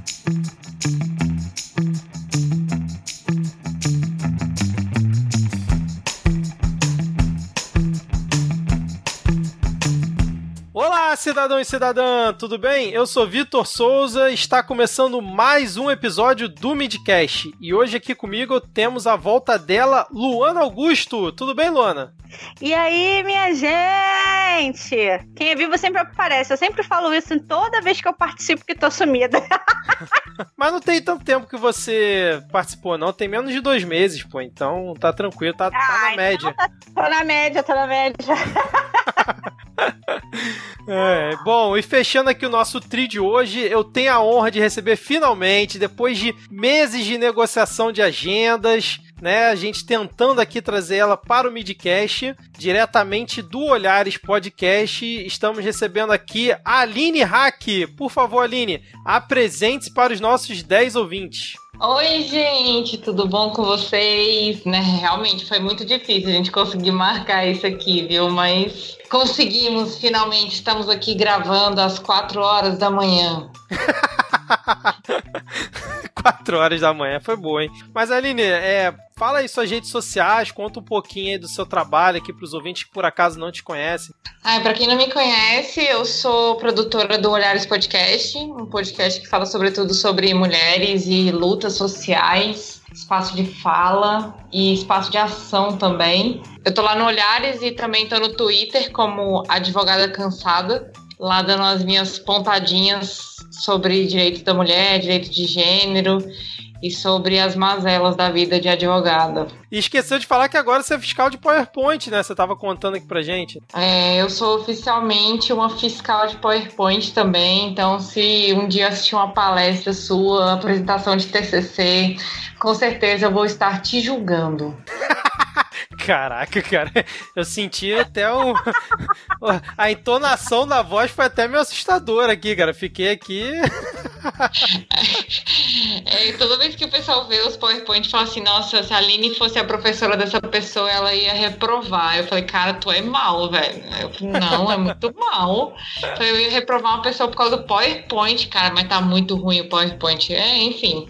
Mm-hmm. Cidadão e cidadã, tudo bem? Eu sou Vitor Souza, está começando mais um episódio do Midcast. E hoje aqui comigo temos a volta dela, Luana Augusto. Tudo bem, Luana? E aí, minha gente? Quem é vivo sempre aparece. Eu sempre falo isso toda vez que eu participo que tô sumida. Mas não tem tanto tempo que você participou, não. Tem menos de dois meses, pô. Então tá tranquilo, tá, tá na então média. Tá, tô na média, tô na média. É, bom, e fechando aqui o nosso tri de hoje, eu tenho a honra de receber finalmente, depois de meses de negociação de agendas, né, a gente tentando aqui trazer ela para o Midcast, diretamente do Olhares Podcast, estamos recebendo aqui a Aline Hack. Por favor, Aline, apresente-se para os nossos 10 ouvintes. Oi, gente, tudo bom com vocês? Né, realmente foi muito difícil a gente conseguir marcar isso aqui, viu? Mas conseguimos, finalmente, estamos aqui gravando às 4 horas da manhã. 4 horas da manhã, foi boa, hein? Mas Aline, é, fala aí suas redes sociais, conta um pouquinho aí do seu trabalho aqui para os ouvintes que por acaso não te conhecem. Ah, para quem não me conhece, eu sou produtora do Olhares Podcast, um podcast que fala sobretudo sobre mulheres e lutas sociais, espaço de fala e espaço de ação também. Eu tô lá no Olhares e também tô no Twitter como advogada cansada, lá dando as minhas pontadinhas sobre direito da mulher, direito de gênero e sobre as mazelas da vida de advogada. E esqueceu de falar que agora você é fiscal de PowerPoint, né? Você estava contando aqui pra gente. É, eu sou oficialmente uma fiscal de PowerPoint também, então se um dia assistir uma palestra sua, apresentação de TCC, com certeza eu vou estar te julgando. Caraca, cara, eu senti até um. A entonação da voz foi até meio assustadora aqui, cara. Fiquei aqui. É, toda vez que o pessoal vê os PowerPoint fala assim: nossa, se a Aline fosse a professora dessa pessoa, ela ia reprovar. Eu falei, cara, tu é mal, velho. Eu falei, não, é muito mal. Eu ia reprovar uma pessoa por causa do PowerPoint, cara, mas tá muito ruim o PowerPoint. É, enfim.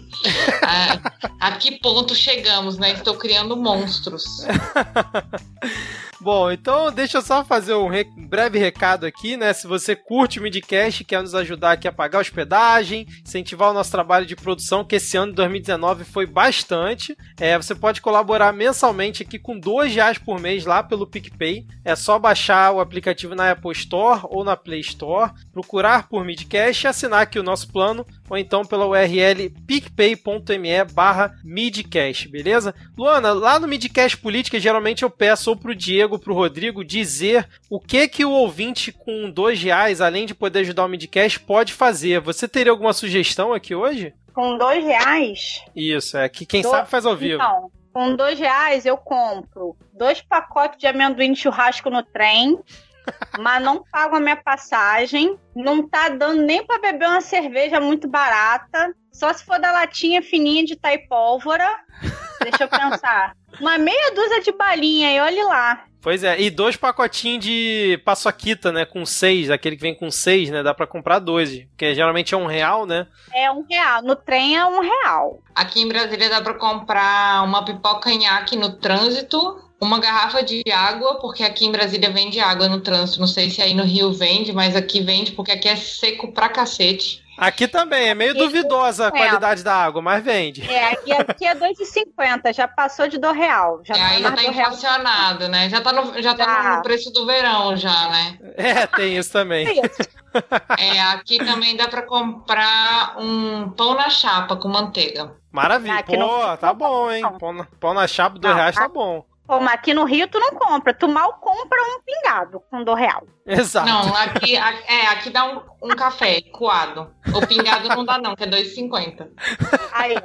A, a que ponto chegamos, né? Estou criando monstros. Bom, então deixa eu só fazer um re breve recado aqui, né? Se você curte o Midcast, quer nos ajudar aqui a pagar hospedagem, incentivar o nosso trabalho de produção, que esse ano de 2019 foi bastante, é, você pode colaborar mensalmente aqui com dois reais por mês lá pelo PicPay. É só baixar o aplicativo na Apple Store ou na Play Store, procurar por Midcast e assinar aqui o nosso plano, ou então pela URL picpay.me barra midcast, beleza? Luana, lá no Midcast Política, geralmente eu peço ou pro Diego Diego, pro Rodrigo dizer o que que o ouvinte com dois reais, além de poder ajudar o Midcast, pode fazer. Você teria alguma sugestão aqui hoje? Com dois reais? Isso, é que quem do... sabe faz ao vivo. Então, com dois reais eu compro dois pacotes de amendoim de churrasco no trem, mas não pago a minha passagem, não tá dando nem para beber uma cerveja muito barata, só se for da latinha fininha de taipólvora. Deixa eu pensar. Uma meia dúzia de balinha e olhe lá. Pois é, e dois pacotinhos de paçoquita, né? Com seis, aquele que vem com seis, né? Dá pra comprar dois, porque geralmente é um real, né? É um real, no trem é um real. Aqui em Brasília dá pra comprar uma pipoca nhaque no trânsito, uma garrafa de água, porque aqui em Brasília vende água no trânsito. Não sei se aí no Rio vende, mas aqui vende, porque aqui é seco pra cacete. Aqui também, é meio duvidosa a qualidade da água, mas vende. É, aqui, aqui é 2,50, já passou de do real. Já é, aí já tá inflacionado, né? Já tá, no, já, já tá no preço do verão já, né? É, tem isso também. É, aqui também dá para comprar um pão na chapa com manteiga. Maravilha. Pô, não... tá bom, hein? Pão na, pão na chapa, dois reais tá bom. Mas aqui no Rio tu não compra, tu mal compra um pingado com do real. Exato. Não, aqui, é, aqui dá um, um café coado. O pingado não dá não, que é 2,50. Aí.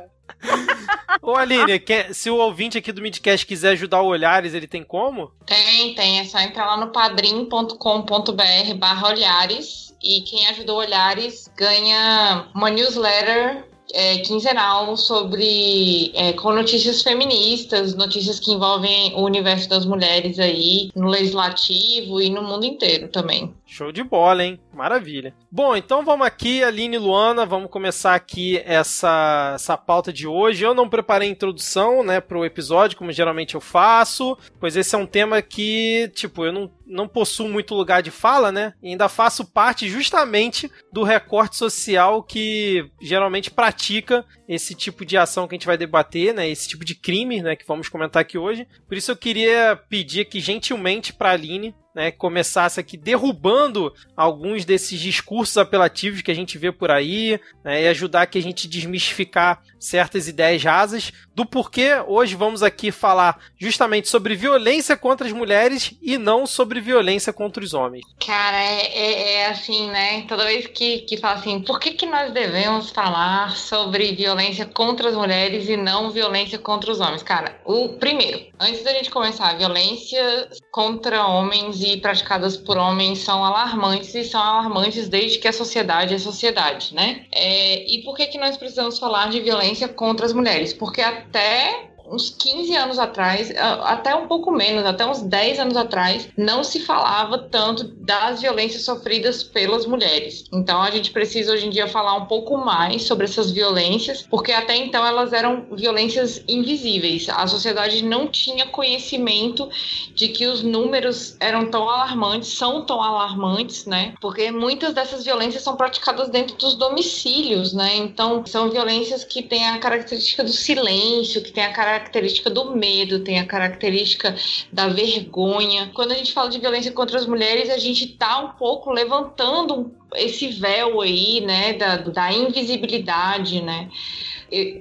Ô Aline, quer, se o ouvinte aqui do Midcast quiser ajudar o Olhares, ele tem como? Tem, tem. É só entrar lá no padrim.com.br barra Olhares e quem ajudou Olhares ganha uma newsletter é, quinzenal sobre é, com notícias feministas, notícias que envolvem o universo das mulheres aí no legislativo e no mundo inteiro também. Show de bola, hein? Maravilha. Bom, então vamos aqui, Aline e Luana, vamos começar aqui essa, essa pauta de hoje. Eu não preparei introdução, né, pro episódio, como geralmente eu faço, pois esse é um tema que, tipo, eu não, não possuo muito lugar de fala, né? E ainda faço parte justamente do recorte social que geralmente pratica esse tipo de ação que a gente vai debater, né? Esse tipo de crime, né, que vamos comentar aqui hoje. Por isso eu queria pedir aqui gentilmente para Aline né, começasse aqui derrubando alguns desses discursos apelativos que a gente vê por aí, né, e ajudar que a gente desmistificar certas ideias rasas do porquê hoje vamos aqui falar justamente sobre violência contra as mulheres e não sobre violência contra os homens. Cara, é, é, é assim, né? Toda vez que, que fala assim, por que, que nós devemos falar sobre violência contra as mulheres e não violência contra os homens? Cara, o primeiro, antes da gente começar, violência contra homens e praticadas por homens são alarmantes e são alarmantes desde que a sociedade é sociedade, né? É, e por que, que nós precisamos falar de violência contra as mulheres? Porque até uns 15 anos atrás, até um pouco menos, até uns 10 anos atrás, não se falava tanto das violências sofridas pelas mulheres. Então a gente precisa hoje em dia falar um pouco mais sobre essas violências, porque até então elas eram violências invisíveis. A sociedade não tinha conhecimento de que os números eram tão alarmantes, são tão alarmantes, né? Porque muitas dessas violências são praticadas dentro dos domicílios, né? Então são violências que têm a característica do silêncio, que têm a característica característica do medo, tem a característica da vergonha. Quando a gente fala de violência contra as mulheres, a gente tá um pouco levantando esse véu aí, né, da, da invisibilidade, né?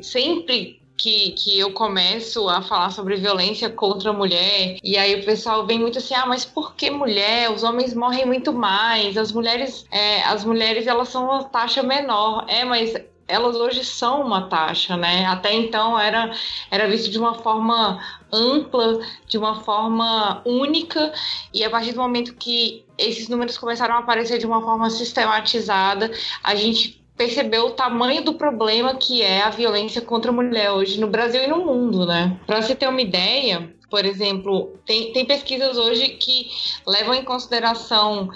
Sempre que, que eu começo a falar sobre violência contra a mulher, e aí o pessoal vem muito assim, ah, mas por que mulher? Os homens morrem muito mais, as mulheres, é, as mulheres elas são uma taxa menor. É, mas elas hoje são uma taxa, né? Até então era, era visto de uma forma ampla, de uma forma única, e a partir do momento que esses números começaram a aparecer de uma forma sistematizada, a gente percebeu o tamanho do problema que é a violência contra a mulher hoje no Brasil e no mundo, né? Para você ter uma ideia, por exemplo, tem, tem pesquisas hoje que levam em consideração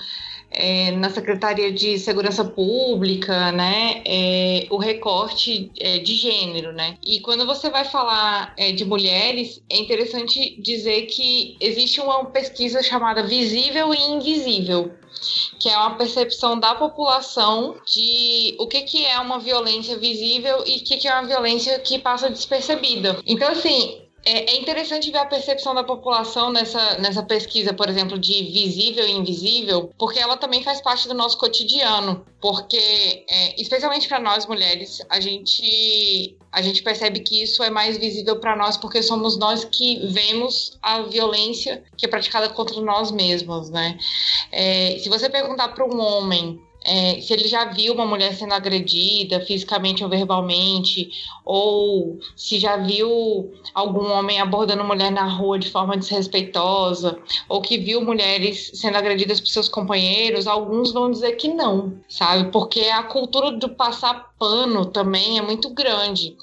é, na Secretaria de Segurança Pública, né, é, o recorte é, de gênero, né? E quando você vai falar é, de mulheres, é interessante dizer que existe uma pesquisa chamada Visível e Invisível, que é uma percepção da população de o que, que é uma violência visível e o que, que é uma violência que passa despercebida. Então, assim, é, é, interessante ver a percepção da população nessa, nessa pesquisa, por exemplo, de visível e invisível, porque ela também faz parte do nosso cotidiano. Porque, é, especialmente para nós mulheres, a gente, a gente percebe que isso é mais visível para nós porque somos nós que vemos a violência que é praticada contra nós mesmos, né? É, se você perguntar para um homem é, se ele já viu uma mulher sendo agredida fisicamente ou verbalmente, ou se já viu algum homem abordando mulher na rua de forma desrespeitosa, ou que viu mulheres sendo agredidas por seus companheiros, alguns vão dizer que não, sabe? Porque a cultura do passar pano também é muito grande.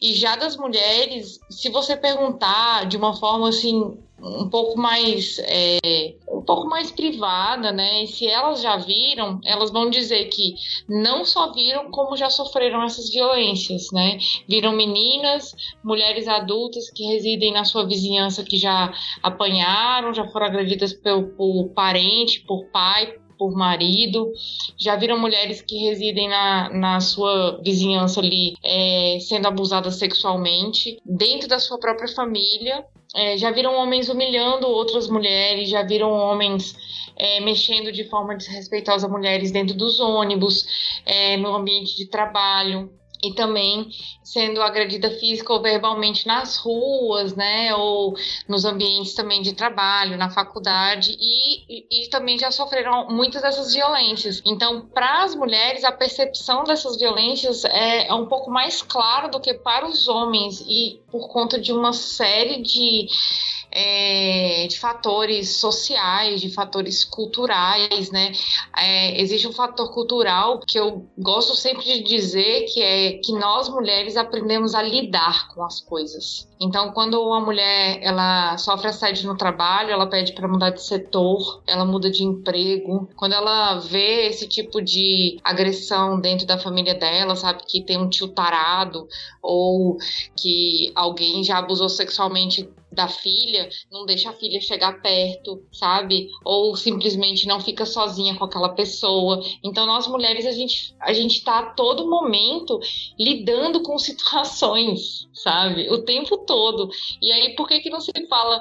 E já das mulheres, se você perguntar de uma forma assim um pouco mais é, um pouco mais privada, né? E se elas já viram, elas vão dizer que não só viram como já sofreram essas violências, né? Viram meninas, mulheres adultas que residem na sua vizinhança que já apanharam, já foram agredidas por, por parente, por pai, por marido, já viram mulheres que residem na, na sua vizinhança ali é, sendo abusadas sexualmente, dentro da sua própria família, é, já viram homens humilhando outras mulheres, já viram homens é, mexendo de forma desrespeitosa mulheres dentro dos ônibus, é, no ambiente de trabalho e também sendo agredida física ou verbalmente nas ruas, né, ou nos ambientes também de trabalho, na faculdade e, e, também já sofreram muitas dessas violências. Então, para as mulheres, a percepção dessas violências é, é um pouco mais clara do que para os homens e por conta de uma série de é, de fatores sociais, de fatores culturais, né? É, existe um fator cultural que eu gosto sempre de dizer que é que nós mulheres aprendemos a lidar com as coisas. Então, quando uma mulher ela sofre assédio no trabalho, ela pede para mudar de setor, ela muda de emprego. Quando ela vê esse tipo de agressão dentro da família dela, sabe que tem um tio tarado ou que alguém já abusou sexualmente da filha, não deixa a filha chegar perto, sabe? Ou simplesmente não fica sozinha com aquela pessoa. Então nós mulheres a gente a gente tá a todo momento lidando com situações, sabe? O tempo todo. E aí por que que não se fala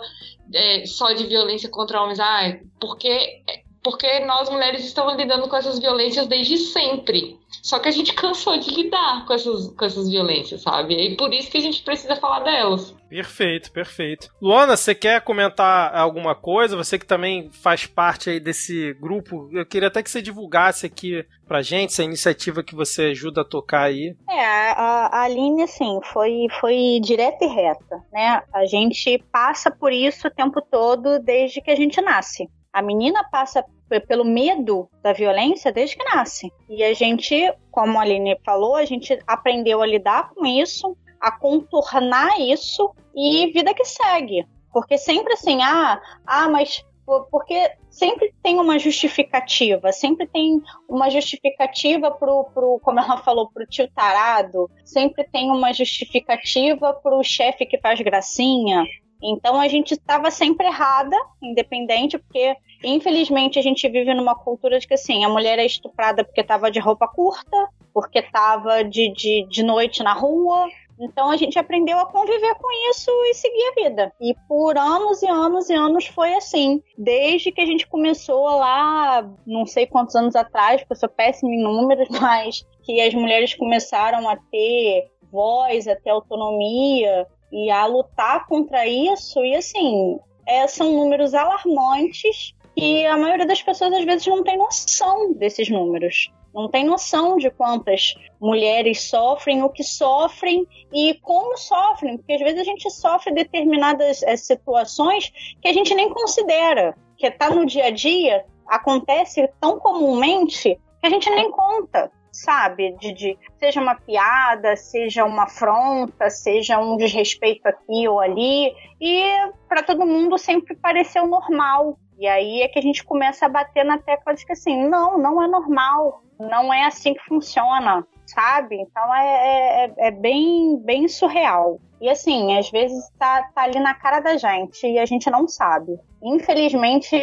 é, só de violência contra homens? Ah, porque porque nós mulheres estamos lidando com essas violências desde sempre. Só que a gente cansou de lidar com essas, com essas violências, sabe? E por isso que a gente precisa falar delas. Perfeito, perfeito. Luana, você quer comentar alguma coisa? Você que também faz parte aí desse grupo, eu queria até que você divulgasse aqui pra gente essa iniciativa que você ajuda a tocar aí. É, a, a Aline, assim, foi, foi direta e reta, né? A gente passa por isso o tempo todo desde que a gente nasce. A menina passa pelo medo da violência desde que nasce. E a gente, como a Aline falou, a gente aprendeu a lidar com isso, a contornar isso e vida que segue. Porque sempre assim, ah, ah, mas porque sempre tem uma justificativa, sempre tem uma justificativa pro, pro como ela falou, pro tio tarado, sempre tem uma justificativa pro chefe que faz gracinha. Então a gente estava sempre errada, independente, porque infelizmente a gente vive numa cultura de que assim, a mulher é estuprada porque estava de roupa curta, porque estava de, de, de noite na rua, então a gente aprendeu a conviver com isso e seguir a vida. E por anos e anos e anos foi assim. Desde que a gente começou lá, não sei quantos anos atrás, porque eu sou péssima em números, mas que as mulheres começaram a ter voz, a ter autonomia e a lutar contra isso. E assim, é, são números alarmantes e a maioria das pessoas às vezes não tem noção desses números não tem noção de quantas mulheres sofrem, o que sofrem e como sofrem, porque às vezes a gente sofre determinadas é, situações que a gente nem considera, que está no dia a dia, acontece tão comumente que a gente nem conta sabe? De, de, seja uma piada, seja uma afronta, seja um desrespeito aqui ou ali. E para todo mundo sempre pareceu normal. E aí é que a gente começa a bater na tecla de que assim, não, não é normal não é assim que funciona, sabe? Então é, é, é, bem, bem surreal. E assim, às vezes tá, tá ali na cara da gente e a gente não sabe. Infelizmente,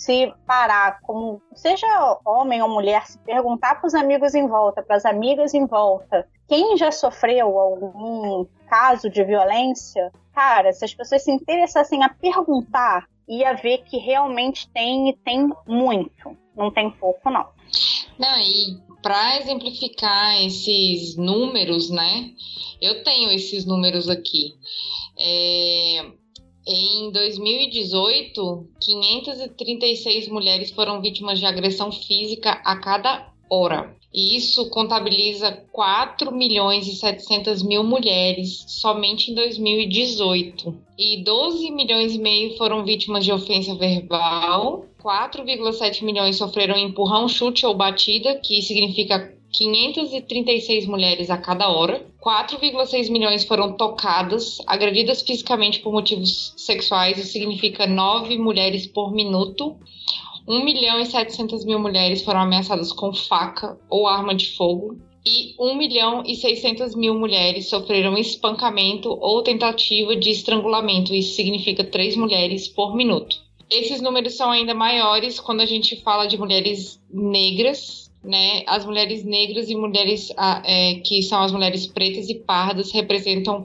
se parar, como seja homem ou mulher, se perguntar para os amigos em volta, para as amigas em volta, quem já sofreu algum caso de violência, cara, se as pessoas se interessassem a perguntar, ia ver que realmente tem e tem muito. Não tem pouco, não. Não, e para exemplificar esses números, né? Eu tenho esses números aqui. É, em 2018, 536 mulheres foram vítimas de agressão física a cada hora. E isso contabiliza 4 milhões e 700 mil mulheres somente em 2018. E 12 milhões e meio foram vítimas de ofensa verbal 4,7 milhões sofreram empurrão, chute ou batida, que significa 536 mulheres a cada hora. 4,6 milhões foram tocadas, agredidas fisicamente por motivos sexuais, isso significa 9 mulheres por minuto. 1 milhão e 700 mil mulheres foram ameaçadas com faca ou arma de fogo. E 1 milhão e 600 mil mulheres sofreram espancamento ou tentativa de estrangulamento, isso significa 3 mulheres por minuto. Esses números são ainda maiores quando a gente fala de mulheres negras, né? As mulheres negras e mulheres ah, é, que são as mulheres pretas e pardas representam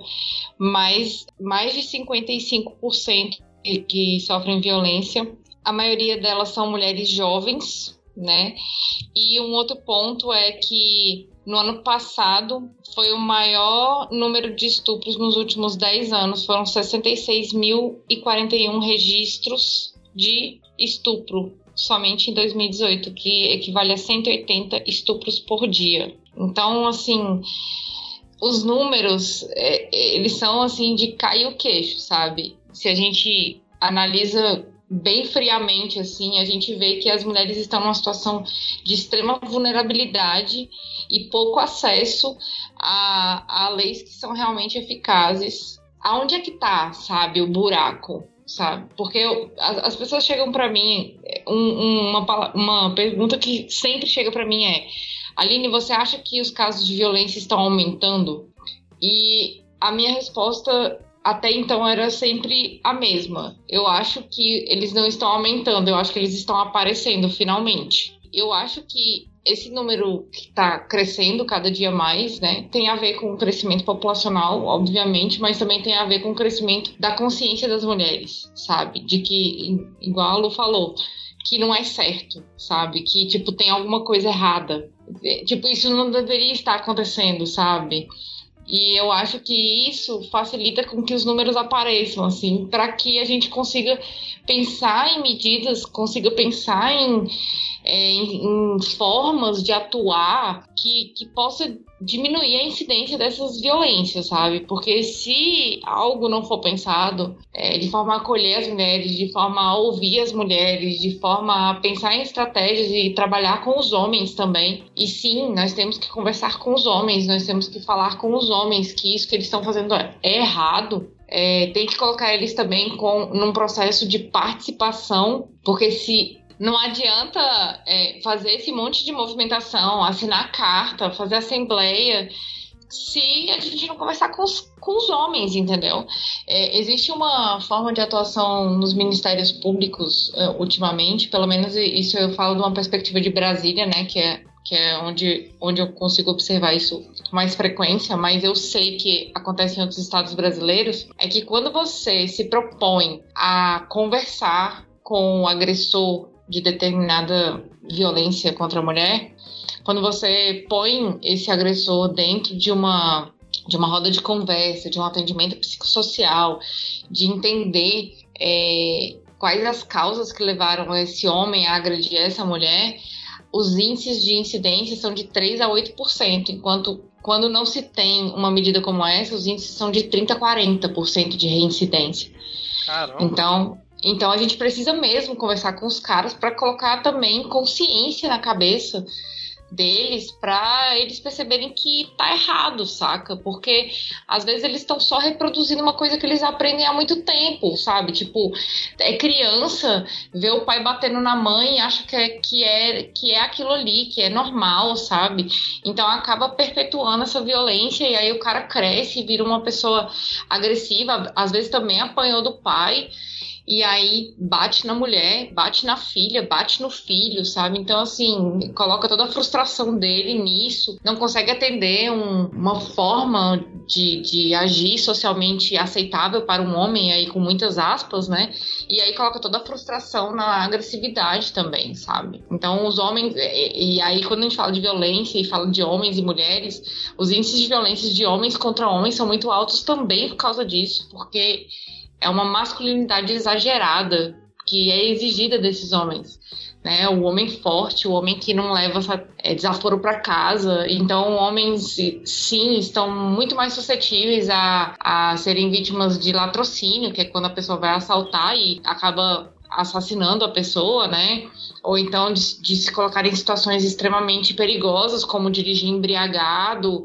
mais, mais de 55% que sofrem violência. A maioria delas são mulheres jovens, né? E um outro ponto é que no ano passado foi o maior número de estupros nos últimos 10 anos, foram 66.041 registros de estupro somente em 2018, que equivale a 180 estupros por dia. Então, assim, os números, é, eles são assim de cair o queixo, sabe? Se a gente analisa bem friamente, assim, a gente vê que as mulheres estão numa situação de extrema vulnerabilidade e pouco acesso a, a leis que são realmente eficazes. Aonde é que tá, sabe, o buraco? Sabe? Porque eu, as, as, pessoas chegam para mim, um, uma, uma pergunta que sempre chega para mim é: Aline, você acha que os casos de violência estão aumentando? E a minha resposta até então era sempre a mesma. Eu acho que eles não estão aumentando, eu acho que eles estão aparecendo finalmente. Eu acho que esse número que está crescendo cada dia mais, né, tem a ver com o crescimento populacional, obviamente, mas também tem a ver com o crescimento da consciência das mulheres, sabe? De que, igual a Lu falou, que não é certo, sabe? Que, tipo, tem alguma coisa errada. Tipo, isso não deveria estar acontecendo, sabe? E eu acho que isso facilita com que os números apareçam, assim, para que a gente consiga pensar em medidas, consiga pensar em, é, em, em, formas de atuar que, que possa diminuir a incidência dessas violências, sabe? Porque se algo não for pensado é, de forma a acolher as mulheres, de forma a ouvir as mulheres, de forma a pensar em estratégias e trabalhar com os homens também. E sim, nós temos que conversar com os homens, nós temos que falar com os homens que isso que eles estão fazendo é errado, é, tem que colocar eles também com, num processo de participação, porque se não adianta é, fazer esse monte de movimentação, assinar carta, fazer assembleia, se a gente não conversar com os, com os homens, entendeu? É, existe uma forma de atuação nos ministérios públicos uh, ultimamente, pelo menos isso eu falo de uma perspectiva de Brasília, né, que é que é onde, onde eu consigo observar isso mais frequência, mas eu sei que acontece em outros estados brasileiros, é que quando você se propõe a conversar com o agressor de determinada violência contra a mulher, quando você põe esse agressor dentro de uma de uma roda de conversa, de um atendimento psicossocial, de entender é, quais as causas que levaram esse homem a agredir essa mulher, os índices de incidência são de 3 a 8%, enquanto quando não se tem uma medida como essa, os índices são de 30 a 40% de reincidência. Caramba. Então, então a gente precisa mesmo conversar com os caras para colocar também consciência na cabeça deles para eles perceberem que tá errado, saca? Porque às vezes eles estão só reproduzindo uma coisa que eles aprendem há muito tempo, sabe? Tipo, é criança, vê o pai batendo na mãe e acha que é, que é, que é aquilo ali, que é normal, sabe? Então acaba perpetuando essa violência e aí o cara cresce e vira uma pessoa agressiva, às vezes também apanhou do pai e aí bate na mulher, bate na filha, bate no filho, sabe? Então, assim, coloca toda a frustração dele nisso, não consegue atender um, uma forma de, de agir socialmente aceitável para um homem, aí com muitas aspas, né? E aí coloca toda a frustração na agressividade também, sabe? Então, os homens, e, e aí quando a gente fala de violência e fala de homens e mulheres, os índices de violência de homens contra homens são muito altos também por causa disso, porque é uma masculinidade exagerada que é exigida desses homens. Né? O homem forte, o homem que não leva é, desaforo para casa. Então, homens, sim, estão muito mais suscetíveis a, a serem vítimas de latrocínio, que é quando a pessoa vai assaltar e acaba assassinando a pessoa, né? Ou então de, de se colocar em situações extremamente perigosas, como dirigir embriagado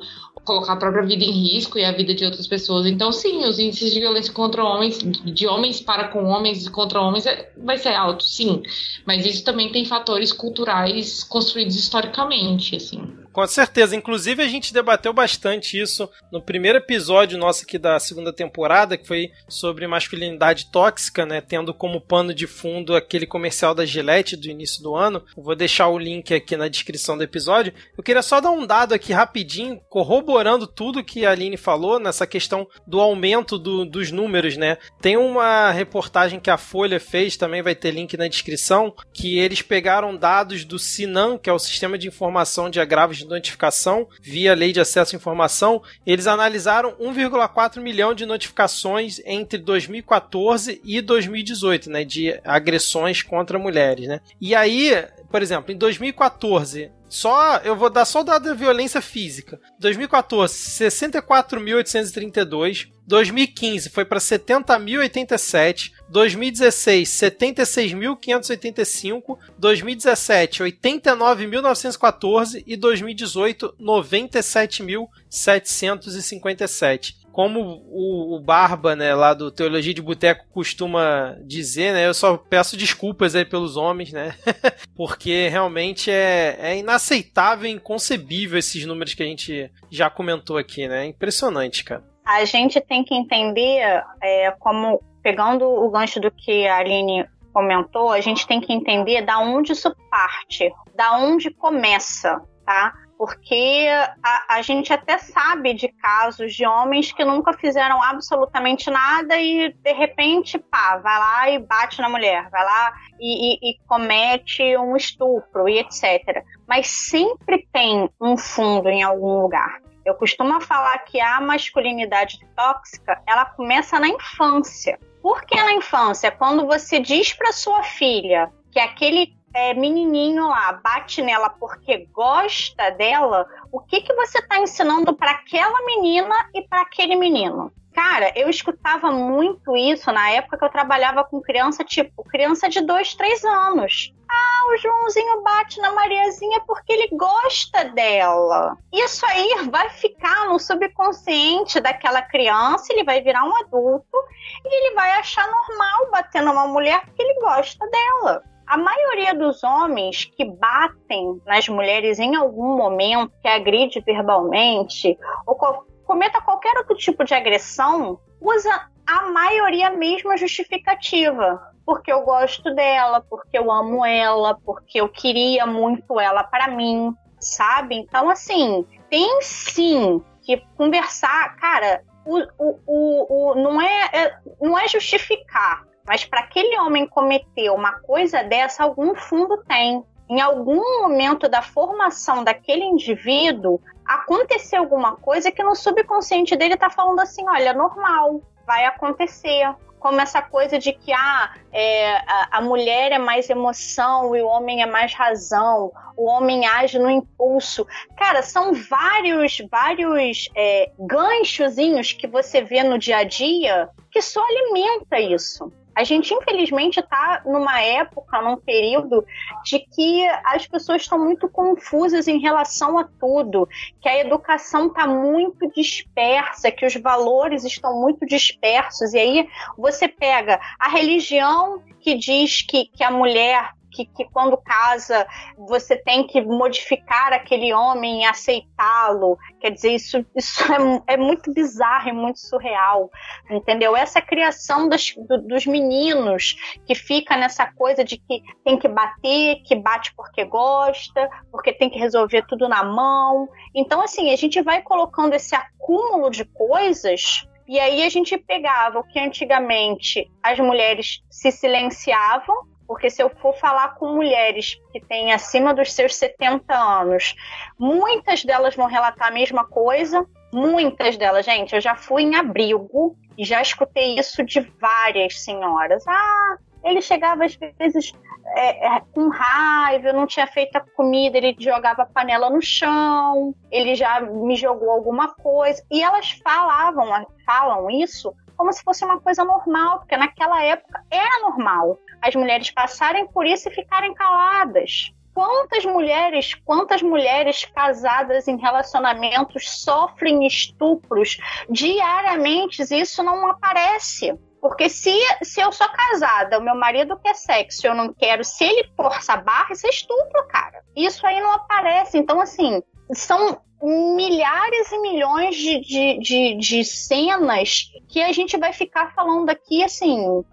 colocar a própria vida em risco e a vida de outras pessoas. Então, sim, os índices de violência contra homens, de homens para com homens e contra homens, é, vai ser alto, sim. Mas isso também tem fatores culturais construídos historicamente, assim. Com certeza. Inclusive, a gente debateu bastante isso no primeiro episódio nosso aqui da segunda temporada, que foi sobre masculinidade tóxica, né? Tendo como pano de fundo aquele comercial da Gillette do início do ano. Vou deixar o link aqui na descrição do episódio. Eu queria só dar um dado aqui rapidinho, corroborando tudo que a Aline falou nessa questão do aumento do, dos números, né? Tem uma reportagem que a Folha fez, também vai ter link na descrição, que eles pegaram dados do SINAM, que é o Sistema de Informação de Agravos notificação via Lei de Acesso à Informação, eles analisaram 1,4 milhão de notificações entre 2014 e 2018, né, de agressões contra mulheres, né? E aí, por exemplo, em 2014, só eu vou dar só o dado da violência física. 2014, 64.832. 2015 foi para 70.087, 2016 76.585, 2017 89.914 e 2018 97.757 como o, o, Barba, né, lá do Teologia de Boteco costuma dizer, né, eu só peço desculpas aí pelos homens, né, porque realmente é, é inaceitável e inconcebível esses números que a gente já comentou aqui, né, é impressionante, cara. A gente tem que entender, é, como, pegando o gancho do que a Aline comentou, a gente tem que entender da onde isso parte, da onde começa, tá? Porque a, a, gente até sabe de casos de homens que nunca fizeram absolutamente nada e de repente, pá, vai lá e bate na mulher, vai lá e, e, e comete um estupro e etc. Mas sempre tem um fundo em algum lugar. Eu costumo falar que a masculinidade tóxica ela começa na infância. Por que na infância? Quando você diz para sua filha que aquele é, menininho lá bate nela porque gosta dela, o que, que você está ensinando para aquela menina e para aquele menino? Cara, eu escutava muito isso na época que eu trabalhava com criança, tipo, criança de 2, 3 anos. Ah, o Joãozinho bate na Mariazinha porque ele gosta dela. Isso aí vai ficar no subconsciente daquela criança, ele vai virar um adulto e ele vai achar normal bater numa mulher porque ele gosta dela. A maioria dos homens que batem nas mulheres em algum momento, que agride verbalmente, ou co cometa qualquer outro tipo de agressão, usa a maioria mesma justificativa. Porque eu gosto dela, porque eu amo ela, porque eu queria muito ela para mim, sabe? Então, assim, tem sim que conversar, cara. O, o, o, o não, é, é, não é justificar, mas para aquele homem cometer uma coisa dessa, algum fundo tem. Em algum momento da formação daquele indivíduo, aconteceu alguma coisa que no subconsciente dele está falando assim: olha, normal, vai acontecer como essa coisa de que ah, é, a, a, mulher é mais emoção e o homem é mais razão, o homem age no impulso. Cara, são vários, vários é, ganchozinhos que você vê no dia a dia que só alimenta isso. A gente, infelizmente, está numa época, num período, de que as pessoas estão muito confusas em relação a tudo, que a educação está muito dispersa, que os valores estão muito dispersos. E aí você pega a religião que diz que, que a mulher que, que quando casa você tem que modificar aquele homem e aceitá-lo. Quer dizer, isso, isso é, é, muito bizarro e muito surreal, entendeu? Essa criação dos, do, dos meninos que fica nessa coisa de que tem que bater, que bate porque gosta, porque tem que resolver tudo na mão. Então, assim, a gente vai colocando esse acúmulo de coisas e aí a gente pegava o que antigamente as mulheres se silenciavam porque se eu for falar com mulheres que têm acima dos seus 70 anos, muitas delas vão relatar a mesma coisa. Muitas delas, gente, eu já fui em abrigo e já escutei isso de várias senhoras. Ah, ele chegava às vezes é, é, com raiva, eu não tinha feito a comida, ele jogava a panela no chão, ele já me jogou alguma coisa. E elas falavam, falam isso como se fosse uma coisa normal, porque naquela época era normal as mulheres passarem por isso e ficarem caladas. Quantas mulheres, quantas mulheres casadas em relacionamentos sofrem estupros diariamente isso não aparece? Porque se, se eu sou casada, o meu marido quer sexo, eu não quero, se ele força a barra, isso é estupro, cara. Isso aí não aparece. Então, assim, são milhares e milhões de, de, de, de cenas que a gente vai ficar falando aqui, assim,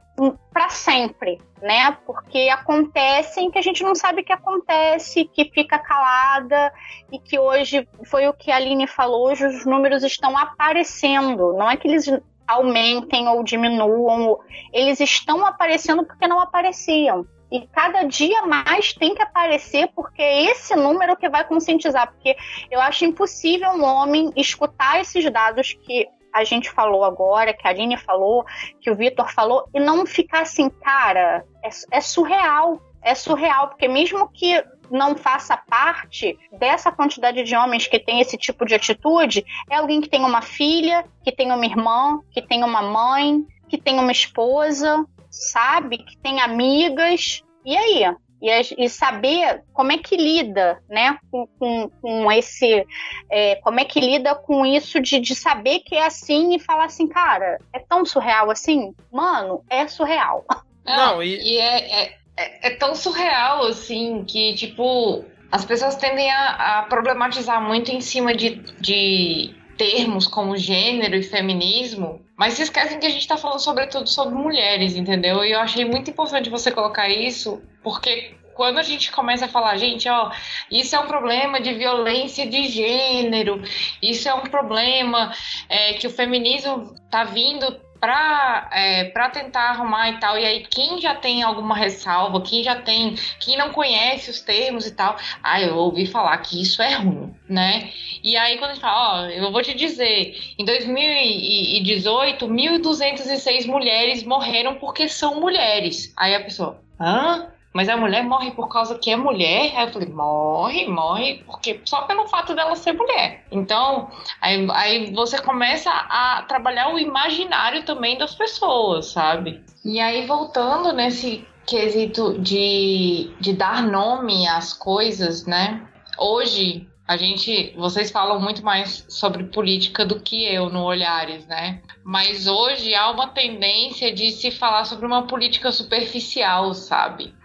para sempre, né? Porque acontecem que a gente não sabe que acontece, que fica calada e que hoje foi o que a Aline falou, hoje os números estão aparecendo. Não é que eles aumentem ou diminuam, eles estão aparecendo porque não apareciam. E cada dia mais tem que aparecer, porque é esse número que vai conscientizar. Porque eu acho impossível um homem escutar esses dados que a gente falou agora, que a Aline falou, que o Vitor falou, e não ficar assim, cara, é, é surreal. É surreal, porque mesmo que não faça parte dessa quantidade de homens que tem esse tipo de atitude, é alguém que tem uma filha, que tem uma irmã, que tem uma mãe, que tem uma esposa, sabe? Que tem amigas. E aí? E, e saber como é que lida, né, com, com, com esse, é, como é que lida com isso de, de saber que é assim e falar assim, cara, é tão surreal assim? Mano, é surreal. Não, e, e é, é, é, é tão surreal, assim, que, tipo, as pessoas tendem a, a problematizar muito em cima de, de termos como gênero e feminismo, mas se esquecem que a gente está falando sobretudo sobre mulheres, entendeu? E eu achei muito importante você colocar isso, porque quando a gente começa a falar, gente, ó, isso é um problema de violência de gênero, isso é um problema é, que o feminismo tá vindo para é, pra tentar arrumar e tal. E aí, quem já tem alguma ressalva, quem já tem, quem não conhece os termos e tal, ah, eu ouvi falar que isso é ruim, né? E aí, quando a gente fala, ó, eu vou te dizer, em 2018, 1.206 mulheres morreram porque são mulheres. Aí a pessoa, hã? Mas a mulher morre por causa que é mulher? Aí eu falei, morre, morre, porque só pelo fato dela ser mulher. Então, aí, aí você começa a trabalhar o imaginário também das pessoas, sabe? E aí, voltando nesse quesito de, de dar nome às coisas, né? Hoje, a gente, vocês falam muito mais sobre política do que eu no Olhares, né? Mas hoje há uma tendência de se falar sobre uma política superficial, sabe?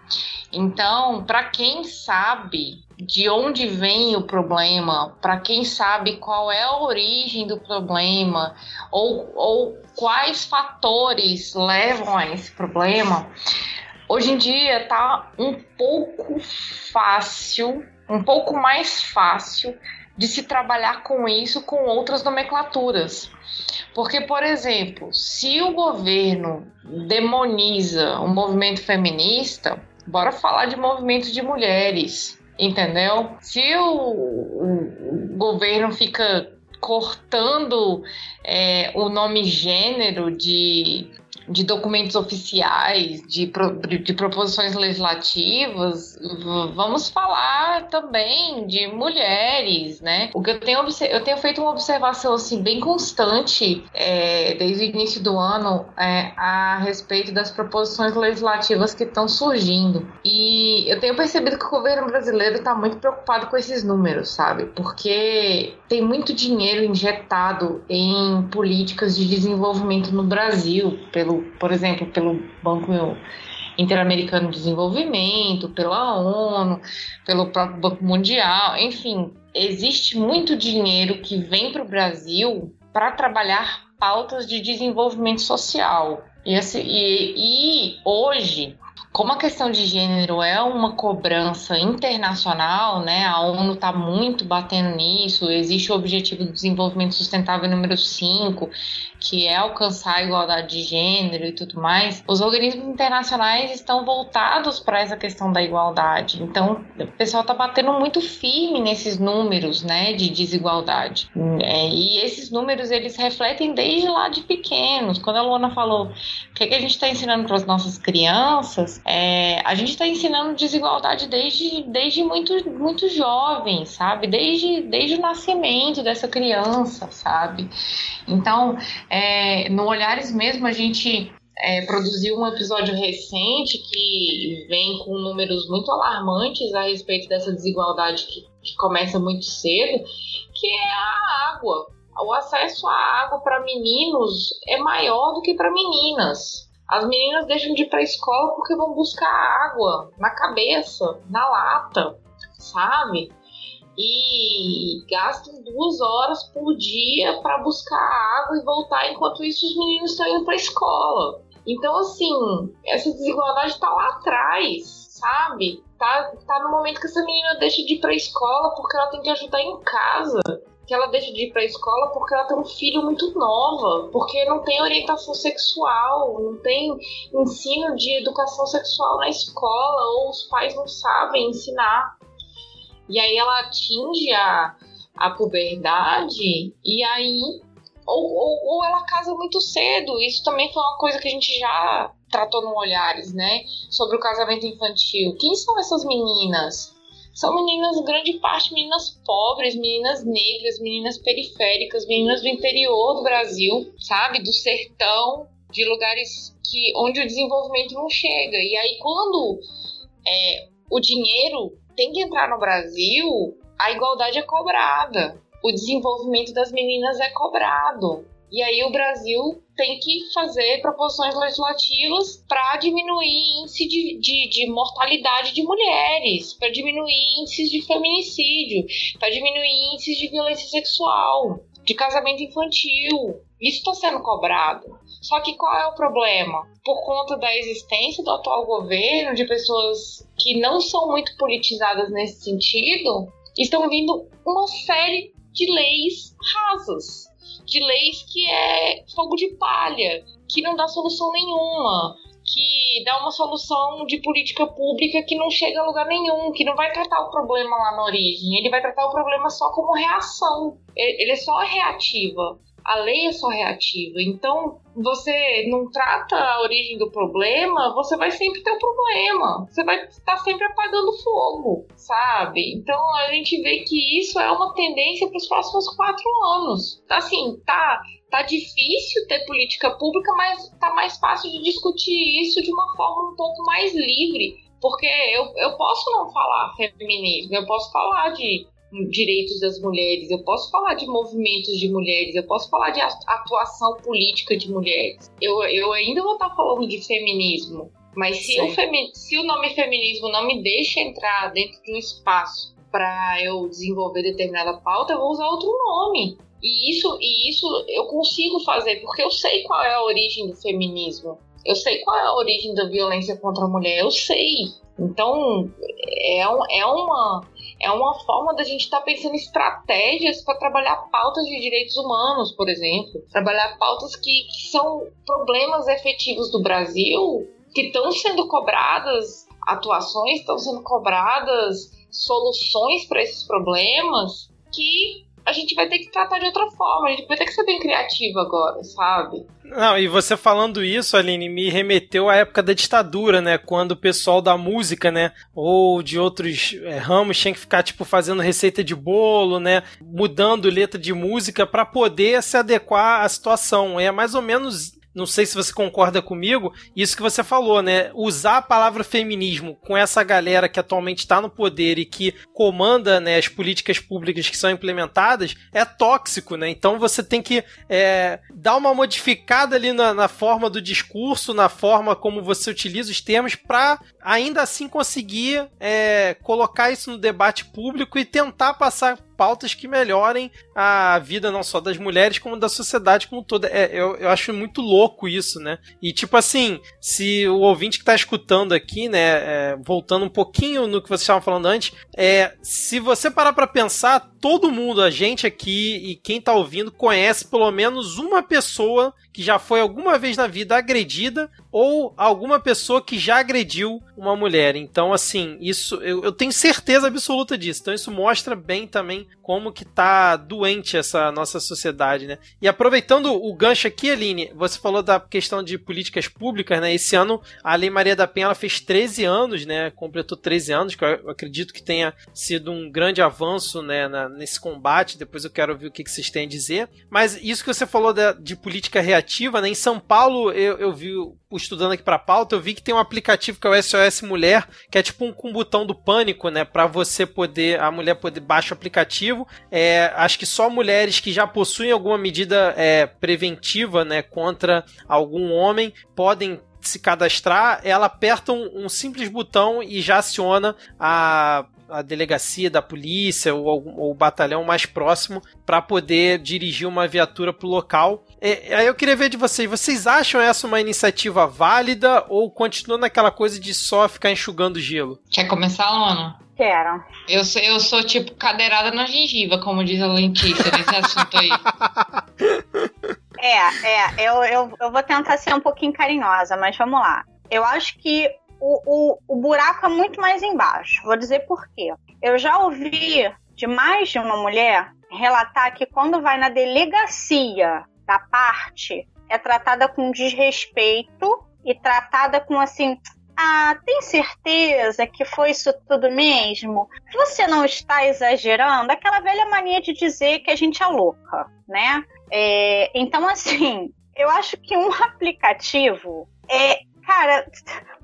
Então, para quem sabe de onde vem o problema, para quem sabe qual é a origem do problema ou, ou quais fatores levam a esse problema, hoje em dia tá um pouco fácil, um pouco mais fácil de se trabalhar com isso com outras nomenclaturas. Porque, por exemplo, se o governo demoniza o movimento feminista, Bora falar de movimentos de mulheres, entendeu? Se o, o, o governo fica cortando é, o nome gênero de de documentos oficiais, de, pro, de proposições legislativas, vamos falar também de mulheres, né? O que eu tenho, eu tenho feito uma observação assim bem constante é, desde o início do ano é, a respeito das proposições legislativas que estão surgindo. E eu tenho percebido que o governo brasileiro está muito preocupado com esses números, sabe? Porque tem muito dinheiro injetado em políticas de desenvolvimento no Brasil pelo pelo, por exemplo, pelo Banco Interamericano de Desenvolvimento, pela ONU, pelo próprio Banco Mundial, enfim, existe muito dinheiro que vem para o Brasil para trabalhar pautas de desenvolvimento social. E, assim, e, e hoje como a questão de gênero é uma cobrança internacional, né? A ONU está muito batendo nisso. Existe o Objetivo de Desenvolvimento Sustentável número 5, que é alcançar a igualdade de gênero e tudo mais. Os organismos internacionais estão voltados para essa questão da igualdade. Então, o pessoal está batendo muito firme nesses números, né, de desigualdade. É, e esses números eles refletem desde lá de pequenos. Quando a Luana falou o que, é que a gente está ensinando para as nossas crianças, é, a gente está ensinando desigualdade desde, desde muito, muito jovem, sabe? Desde, desde o nascimento dessa criança, sabe? Então, é, no Olhares mesmo, a gente é, produziu um episódio recente que vem com números muito alarmantes a respeito dessa desigualdade que, que começa muito cedo, que é a água. O acesso à água para meninos é maior do que para meninas. As meninas deixam de ir para a escola porque vão buscar água na cabeça, na lata, sabe? E gastam duas horas por dia para buscar água e voltar, enquanto isso os meninos estão indo para a escola. Então, assim, essa desigualdade está lá atrás, sabe? Tá, tá no momento que essa menina deixa de ir para a escola porque ela tem que ajudar em casa que ela deixa de ir para a escola porque ela tem um filho muito nova, porque não tem orientação sexual, não tem ensino de educação sexual na escola, ou os pais não sabem ensinar. E aí ela atinge a, a puberdade e aí ou, ou, ou, ela casa muito cedo. Isso também foi uma coisa que a gente já tratou no Olhares, né? Sobre o casamento infantil. Quem são essas meninas? São meninas, grande parte, meninas pobres, meninas negras, meninas periféricas, meninas do interior do Brasil, sabe? Do sertão, de lugares que onde o desenvolvimento não chega. E aí, quando é, o dinheiro tem que entrar no Brasil, a igualdade é cobrada. O desenvolvimento das meninas é cobrado. E aí o Brasil tem que fazer proposições legislativas para diminuir índice de, de, de, mortalidade de mulheres, para diminuir índices de feminicídio, para diminuir índices de violência sexual, de casamento infantil. Isso está sendo cobrado. Só que qual é o problema? Por conta da existência do atual governo, de pessoas que não são muito politizadas nesse sentido, estão vindo uma série de leis rasas de leis que é fogo de palha, que não dá solução nenhuma, que dá uma solução de política pública que não chega a lugar nenhum, que não vai tratar o problema lá na origem, ele vai tratar o problema só como reação, ele é só reativa a lei é só reativa. Então, você não trata a origem do problema, você vai sempre ter um problema. Você vai estar sempre apagando fogo, sabe? Então, a gente vê que isso é uma tendência para os próximos quatro anos. Assim, tá, tá difícil ter política pública, mas tá mais fácil de discutir isso de uma forma um pouco mais livre. Porque eu, eu posso não falar feminismo, eu posso falar de direitos das mulheres, eu posso falar de movimentos de mulheres, eu posso falar de atuação política de mulheres. Eu, eu ainda vou estar falando de feminismo, mas se o, femi se o nome feminismo não me deixa entrar dentro de um espaço para eu desenvolver determinada pauta, eu vou usar outro nome. E isso, e isso eu consigo fazer porque eu sei qual é a origem do feminismo. Eu sei qual é a origem da violência contra a mulher, eu sei. Então, é, é uma é uma forma da gente estar tá pensando em estratégias para trabalhar pautas de direitos humanos, por exemplo. Trabalhar pautas que, que são problemas efetivos do Brasil, que estão sendo cobradas, atuações estão sendo cobradas, soluções para esses problemas, que a gente vai ter que tratar de outra forma, a gente vai ter que ser bem criativo agora, sabe? Não, e você falando isso, Aline, me remeteu à época da ditadura, né? Quando o pessoal da música, né? Ou de outros é, ramos tinha que ficar, tipo, fazendo receita de bolo, né? Mudando letra de música para poder se adequar à situação. É mais ou menos não sei se você concorda comigo, isso que você falou, né? Usar a palavra feminismo com essa galera que atualmente está no poder e que comanda né, as políticas públicas que são implementadas é tóxico, né? Então você tem que é, dar uma modificada ali na, na, forma do discurso, na forma como você utiliza os termos, para ainda assim conseguir é, colocar isso no debate público e tentar passar pautas que melhorem a vida não só das mulheres, como da sociedade como toda. É, eu, eu acho muito louco isso, né? E tipo assim, se o ouvinte que está escutando aqui, né, é, voltando um pouquinho no que você estava falando antes, é, se você parar para pensar, todo mundo, a gente aqui e quem está ouvindo, conhece pelo menos uma pessoa que já foi alguma vez na vida agredida ou alguma pessoa que já agrediu uma mulher. Então, assim, isso eu, eu, tenho certeza absoluta disso. Então, isso mostra bem também como que tá doente essa nossa sociedade, né? E aproveitando o gancho aqui, Aline, você falou da questão de políticas públicas, né? Esse ano a Lei Maria da Penha ela fez 13 anos, né? Completou 13 anos, que eu acredito que tenha sido um grande avanço, né, na, nesse combate. Depois eu quero ouvir o que, que vocês têm a dizer. Mas isso que você falou de, de política reativa, né? Em São Paulo eu, eu vi estudando aqui pra pauta, eu vi que tem um aplicativo que é o SOS Mulher, que é tipo um botão do pânico, né? Pra você poder, a mulher poder baixar o aplicativo. É, acho que só mulheres que já possuem alguma medida é, preventiva, né, contra algum homem podem se cadastrar, ela aperta um, um, simples botão e já aciona a a delegacia da polícia ou, ou o batalhão mais próximo para poder dirigir uma viatura para o local. É, aí eu queria ver de vocês, vocês acham essa uma iniciativa válida ou continua naquela coisa de só ficar enxugando gelo? Quer começar, Luana? Quero. Eu sou, eu sou tipo cadeirada na gengiva, como diz a Lentícia nesse assunto aí. É, é, eu, eu, eu vou tentar ser um pouquinho carinhosa, mas vamos lá. Eu acho que o, o, o buraco é muito mais embaixo. Vou dizer por quê. Eu já ouvi de mais de uma mulher relatar que quando vai na delegacia da parte é tratada com desrespeito e tratada com assim. Ah, tem certeza que foi isso tudo mesmo? Você não está exagerando? Aquela velha mania de dizer que a gente é louca, né? É, então, assim, eu acho que um aplicativo é. Cara,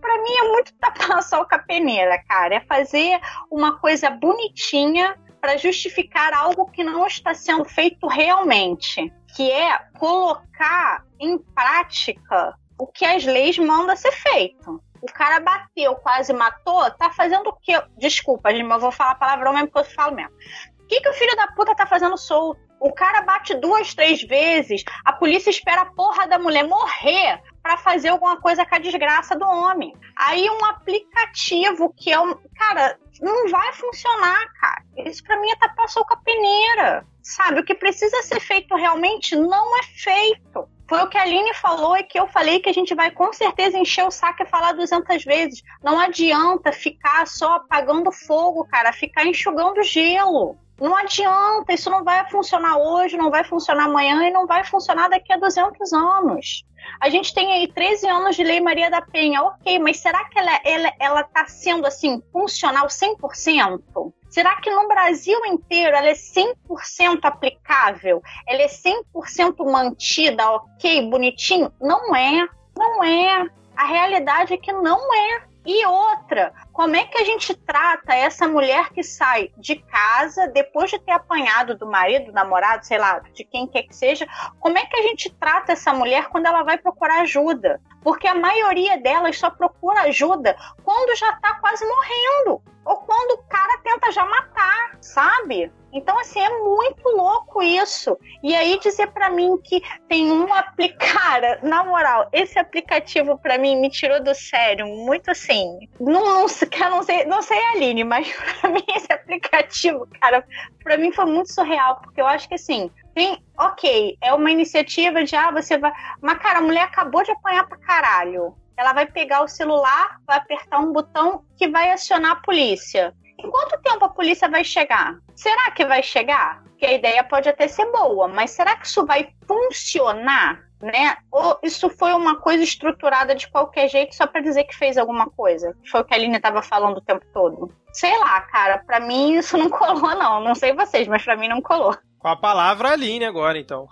para mim é muito tapar só com a peneira, cara. É fazer uma coisa bonitinha para justificar algo que não está sendo feito realmente, que é colocar em prática o que as leis mandam ser feito. O cara bateu, quase matou, tá fazendo o quê? Desculpa, gente, mas eu vou falar palavrão mesmo que eu falo mesmo. O que, que o filho da puta tá fazendo solto? O cara bate duas, três vezes, a polícia espera a porra da mulher morrer para fazer alguma coisa com a desgraça do homem. Aí um aplicativo que é um. Cara, não vai funcionar, cara. Isso para mim é tapar com a peneira. Sabe? O que precisa ser feito realmente não é feito. Foi o que a Aline falou e que eu falei que a gente vai com certeza encher o saco e falar 200 vezes. Não adianta ficar só apagando fogo, cara, ficar enxugando gelo. Não adianta, isso não vai funcionar hoje, não vai funcionar amanhã e não vai funcionar daqui a 200 anos. A gente tem aí 13 anos de Lei Maria da Penha, ok, mas será que ela, ela, ela tá sendo assim, funcional 100%? Será que no Brasil inteiro ela é 100% aplicável? Ela é 100% mantida, ok, bonitinho? Não é, não é. A realidade é que não é. E outra, como é que a gente trata essa mulher que sai de casa depois de ter apanhado do marido, do namorado, sei lá, de quem quer que seja? Como é que a gente trata essa mulher quando ela vai procurar ajuda? Porque a maioria delas só procura ajuda quando já tá quase morrendo ou quando o cara tenta já matar, sabe? Então, assim, é muito louco isso. E aí dizer para mim que tem um aplicado, na moral, esse aplicativo para mim me tirou do sério, muito assim. Não, não, não sei, não sei Aline, mas para mim esse aplicativo, cara, para mim foi muito surreal, porque eu acho que assim, tem, ok, é uma iniciativa de ah, você vai, mas cara, a mulher acabou de apanhar pra caralho. Ela vai pegar o celular, vai apertar um botão que vai acionar a polícia. Em quanto tempo a polícia vai chegar? Será que vai chegar? Porque a ideia pode até ser boa, mas será que isso vai funcionar? Né? Ou isso foi uma coisa estruturada de qualquer jeito só para dizer que fez alguma coisa? Foi o que a Aline estava falando o tempo todo. Sei lá, cara, para mim isso não colou, não. Não sei vocês, mas para mim não colou. Com a palavra Aline agora, então.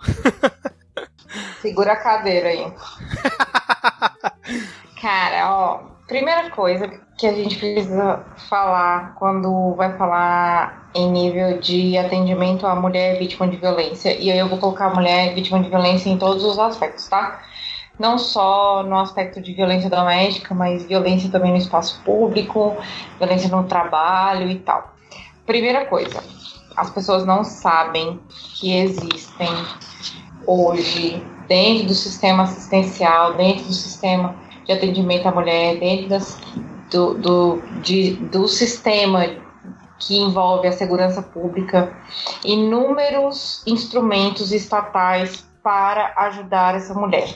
Segura a cadeira aí. Cara, ó, primeira coisa que a gente precisa falar quando vai falar em nível de atendimento à mulher vítima de violência, e aí eu vou colocar a mulher vítima de violência em todos os aspectos, tá? Não só no aspecto de violência doméstica, mas violência também no espaço público, violência no trabalho e tal. Primeira coisa, as pessoas não sabem que existem hoje, dentro do sistema assistencial, dentro do sistema de atendimento à mulher, dentro das, do, do, de, do sistema que envolve a segurança pública, inúmeros instrumentos estatais para ajudar essa mulher.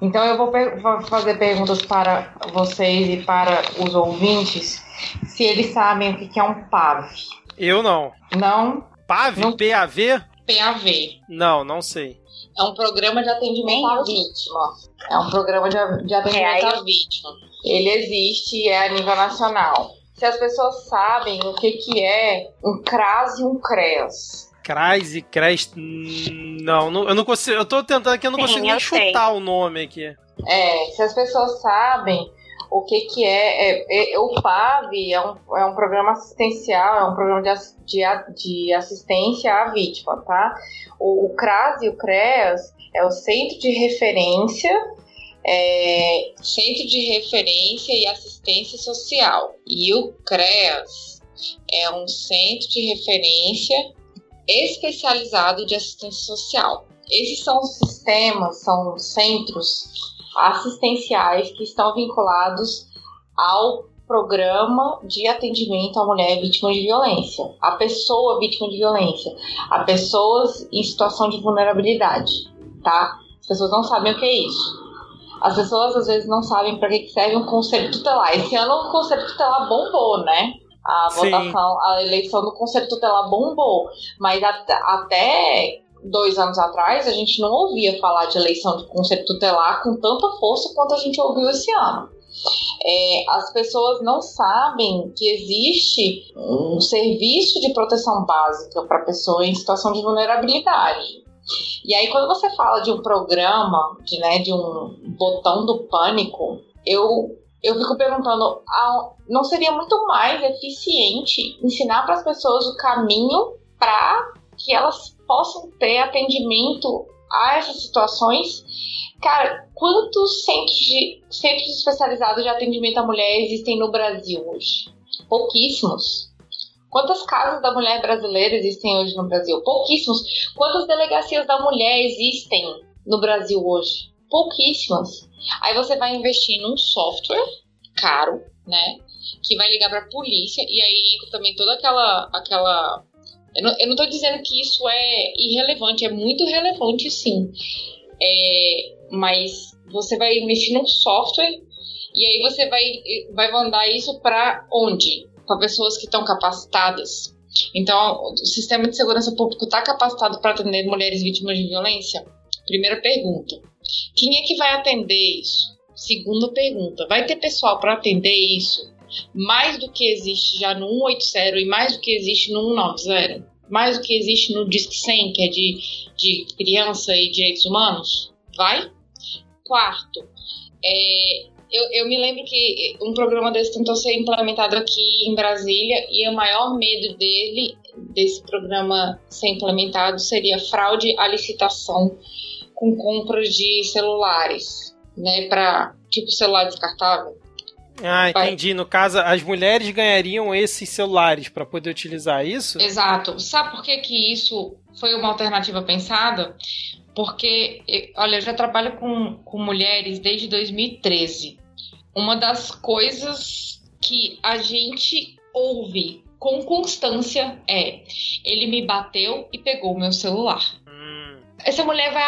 Então eu vou, vou fazer perguntas para vocês e para os ouvintes se eles sabem o que é um PAV. Eu não. Não? PAV? Não. PAV? PAV. Não, não sei. É um programa de atendimento à vítima. É um programa de, de atendimento é, à vítima. Ele existe e é a nível nacional. Se as pessoas sabem o que, que é um CRAS e um CREAS. CRAS e CREAS. Não, não, eu não consigo. Eu tô tentando aqui, eu não Sim, consigo nem chutar o nome aqui. É, se as pessoas sabem o que, que é, é, é, o PAV é um, é um programa assistencial, é um programa de, de, de assistência à vítima, tá? O, CRAS e o CREAS é o Centro de Referência é, Centro de Referência e Assistência Social. E o CREAS é um centro de referência especializado de assistência social. Esses são sistemas, são centros assistenciais que estão vinculados ao programa de atendimento à mulher vítima de violência, a pessoa vítima de violência, a pessoas em situação de vulnerabilidade, tá? As pessoas não sabem o que é isso. As pessoas às vezes não sabem para que serve um conselho tutelar. Esse ano o conselho tutelar bombou, né? A Sim. votação, a eleição do conselho tutelar bombou, mas até, até dois anos atrás, a gente não ouvia falar de eleição de conselho tutelar com tanta força quanto a gente ouviu esse ano. É, as pessoas não sabem que existe um serviço de proteção básica para pessoa em situação de vulnerabilidade. E aí, quando você fala de um programa, de, né, de um botão do pânico, eu, eu fico perguntando: não seria muito mais eficiente ensinar para as pessoas o caminho para que elas possam ter atendimento a essas situações Cara, quantos centros, de, centros especializados de atendimento à mulher existem no Brasil hoje? Pouquíssimos. Quantas casas da mulher brasileira existem hoje no Brasil? Pouquíssimos. Quantas delegacias da mulher existem no Brasil hoje? Pouquíssimas. Aí você vai investir num software caro, né? Que vai ligar para a polícia e aí também toda aquela aquela eu não, eu não tô dizendo que isso é irrelevante, é muito relevante sim. É, mas você vai investir num software e aí você vai, vai mandar isso para onde? Para pessoas que estão capacitadas. Então, o sistema de segurança público está capacitado para atender mulheres vítimas de violência? Primeira pergunta. Quem é que vai atender isso? Segunda pergunta. Vai ter pessoal para atender isso? Mais do que existe já no 180 e mais do que existe no 190? Mais do que existe no Disque 100, que é de, de criança e direitos humanos? Vai? Quarto, é, eu, eu, me lembro que um programa desse tentou ser implementado aqui em Brasília e o maior medo dele, desse programa ser implementado, seria fraude à licitação com compras de celulares, né, para tipo celular descartável. Ah, entendi. No caso, as mulheres ganhariam esses celulares para poder utilizar isso? Exato. Sabe por que, que isso foi uma alternativa pensada? porque, olha, eu já trabalho com, com mulheres desde 2013. Uma das coisas que a gente ouve com constância é: ele me bateu e pegou o meu celular. Hum. Essa mulher vai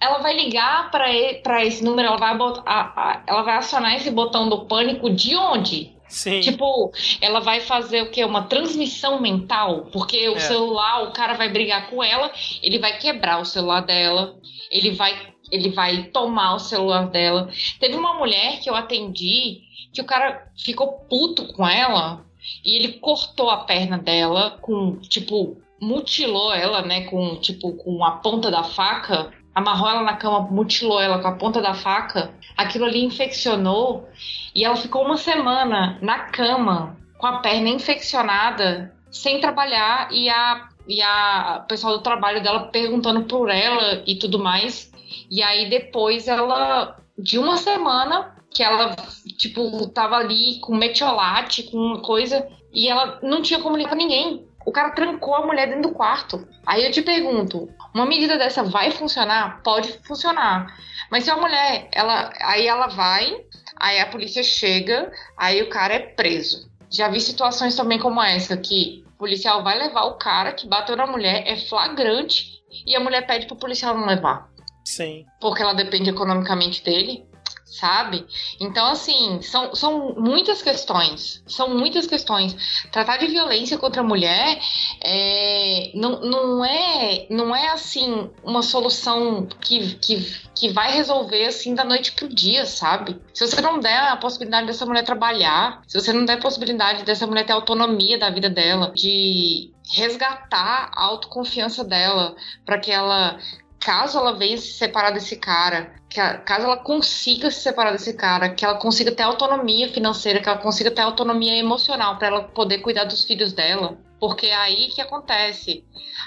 ela vai ligar para esse número, ela vai, botar, ela vai acionar esse botão do pânico de onde? Sim. Tipo, ela vai fazer o quê? Uma transmissão mental, porque o é. celular, o cara vai brigar com ela, ele vai quebrar o celular dela, ele vai, ele vai tomar o celular dela. Teve uma mulher que eu atendi que o cara ficou puto com ela e ele cortou a perna dela com, tipo, mutilou ela, né, com, tipo, com a ponta da faca amarrou ela na cama, mutilou ela com a ponta da faca, aquilo ali infeccionou e ela ficou uma semana na cama com a perna infeccionada, sem trabalhar e a e a pessoal do trabalho dela perguntando por ela e tudo mais. E aí depois ela de uma semana que ela tipo tava ali com metiolate, com coisa e ela não tinha ligar pra ninguém. O cara trancou a mulher dentro do quarto. Aí eu te pergunto, uma medida dessa vai funcionar? Pode funcionar. Mas se a mulher, ela, aí ela vai, aí a polícia chega, aí o cara é preso. Já vi situações também como essa, que o policial vai levar o cara que bateu na mulher, é flagrante, e a mulher pede pro policial não levar. Sim. Porque ela depende economicamente dele sabe? Então, assim, são, são muitas questões. São muitas questões. Tratar de violência contra a mulher é, não, não, é, não é, assim, uma solução que, que, que vai resolver, assim, da noite pro dia, sabe? Se você não der a possibilidade dessa mulher trabalhar, se você não der a possibilidade dessa mulher ter autonomia da vida dela, de resgatar a autoconfiança dela, para que ela caso ela venha se separar desse cara, que a, caso ela consiga se separar desse cara, que ela consiga ter autonomia financeira, que ela consiga ter autonomia emocional para ela poder cuidar dos filhos dela. Porque é aí que acontece.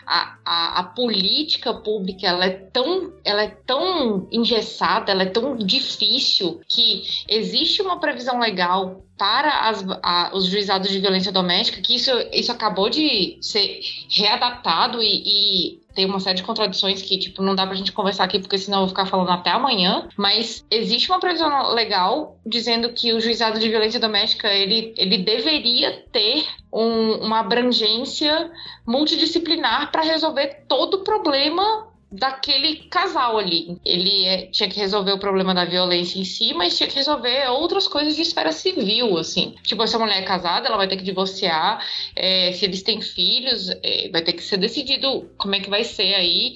A, a, a, política pública ela é, tão, ela é tão engessada, ela é tão difícil que existe uma previsão legal para as, a, os juizados de violência doméstica que isso, isso acabou de ser readaptado e, e tem uma série de contradições que, tipo, não dá pra gente conversar aqui, porque senão eu vou ficar falando até amanhã. Mas existe uma previsão legal dizendo que o juizado de violência doméstica, ele, ele deveria ter um, uma abrangência multidisciplinar para resolver todo o problema daquele casal ali. Ele é, tinha que resolver o problema da violência em si, mas tinha que resolver outras coisas de esfera civil, assim. Tipo, se a mulher é casada, ela vai ter que divorciar. É, se eles têm filhos, é, vai ter que ser decidido como é que vai ser aí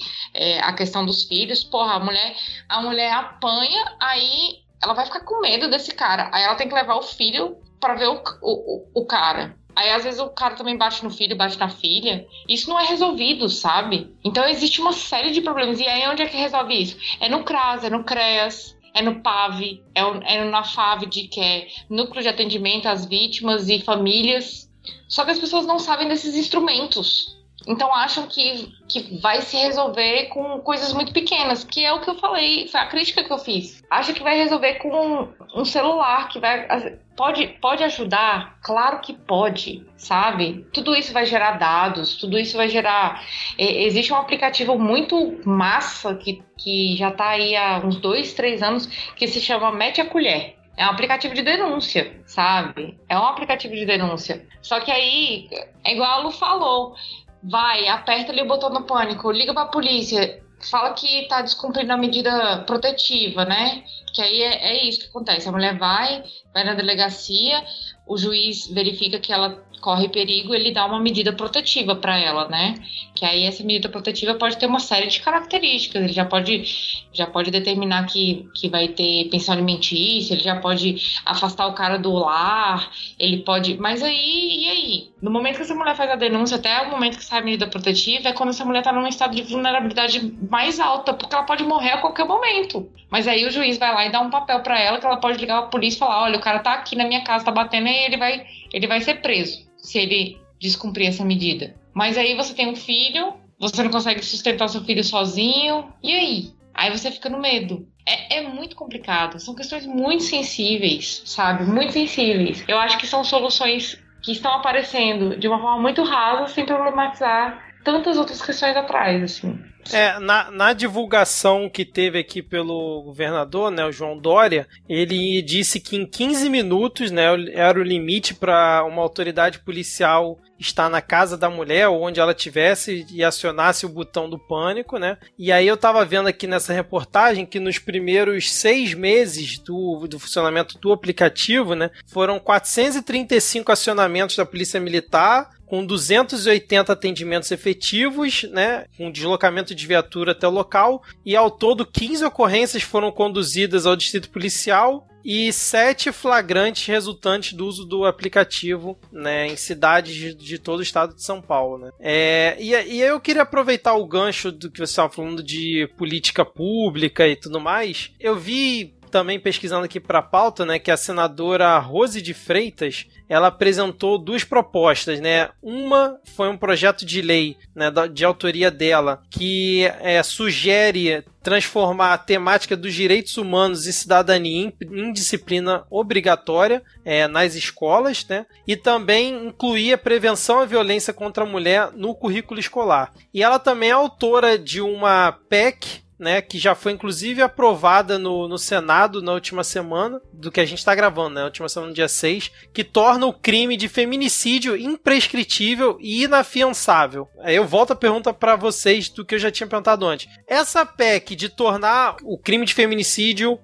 a questão dos filhos. Porra, a mulher, a mulher apanha, aí ela vai ficar com medo desse cara. Aí ela tem que levar o filho para ver o, o, o cara. Aí às vezes o cara também bate no filho, bate na filha. Isso não é resolvido, sabe? Então existe uma série de problemas. E aí onde é que resolve isso? É no CRAS, é no CREAS, é no PAV, é, é na FAVD, que é Núcleo de Atendimento às Vítimas e Famílias. Só que as pessoas não sabem desses instrumentos. Então acham que, que vai se resolver com coisas muito pequenas, que é o que eu falei, foi a crítica que eu fiz. Acha que vai resolver com um celular, que vai. Pode, pode ajudar? Claro que pode, sabe? Tudo isso vai gerar dados, tudo isso vai gerar. É, existe um aplicativo muito massa que, que já está aí há uns dois, três anos, que se chama Mete a Colher. É um aplicativo de denúncia, sabe? É um aplicativo de denúncia. Só que aí, é igual a Lu falou, vai, aperta ali o botão do pânico, liga pra polícia, fala que tá descumprindo a medida protetiva, né? Que aí é, é isso que acontece. A mulher vai, vai na delegacia, o juiz verifica que ela corre perigo, ele dá uma medida protetiva para ela, né? Que aí essa medida protetiva pode ter uma série de características. Ele já pode, já pode determinar que, que vai ter pensão alimentícia, ele já pode afastar o cara do lar, ele pode. Mas aí, e aí? No momento que essa mulher faz a denúncia, até o momento que sai a medida protetiva, é quando essa mulher tá num estado de vulnerabilidade mais alta, porque ela pode morrer a qualquer momento. Mas aí o juiz vai lá e dá um papel para ela que ela pode ligar pra polícia e falar: olha, o cara tá aqui na minha casa, tá batendo, e ele vai, ele vai ser preso se ele descumprir essa medida. Mas aí você tem um filho, você não consegue sustentar seu filho sozinho, e aí? Aí você fica no medo. É, é, muito complicado. São questões muito sensíveis, sabe? Muito sensíveis. Eu acho que são soluções que estão aparecendo de uma forma muito rasa, sem problematizar tantas outras questões atrás, assim. É, na, na divulgação que teve aqui pelo governador, né, o João Dória, ele disse que em 15 minutos, né, era o limite para uma autoridade policial estar na casa da mulher ou onde ela tivesse e acionasse o botão do pânico, né? E aí eu tava vendo aqui nessa reportagem que nos primeiros seis meses do, do funcionamento do aplicativo, né, foram 435 acionamentos da Polícia Militar, com 280 atendimentos efetivos, né, com deslocamento de viatura até o local, e ao todo 15 ocorrências foram conduzidas ao distrito policial e sete flagrantes resultantes do uso do aplicativo né, em cidades de, de todo o estado de São Paulo. Né? É, e, e eu queria aproveitar o gancho do que você estava falando de política pública e tudo mais. Eu vi também pesquisando aqui para a pauta, né, que a senadora Rose de Freitas, ela apresentou duas propostas, né? Uma foi um projeto de lei, né, de autoria dela, que é, sugere transformar a temática dos direitos humanos e cidadania em, disciplina obrigatória é, nas escolas, né? E também incluir a prevenção à violência contra a mulher no currículo escolar. E ela também é autora de uma PEC né, que já foi inclusive aprovada no, no Senado na última semana, do que a gente está gravando, né, na última semana, dia 6, que torna o crime de feminicídio imprescritível e inafiançável. Aí eu volto a pergunta para vocês do que eu já tinha perguntado antes. Essa PEC de tornar o crime de feminicídio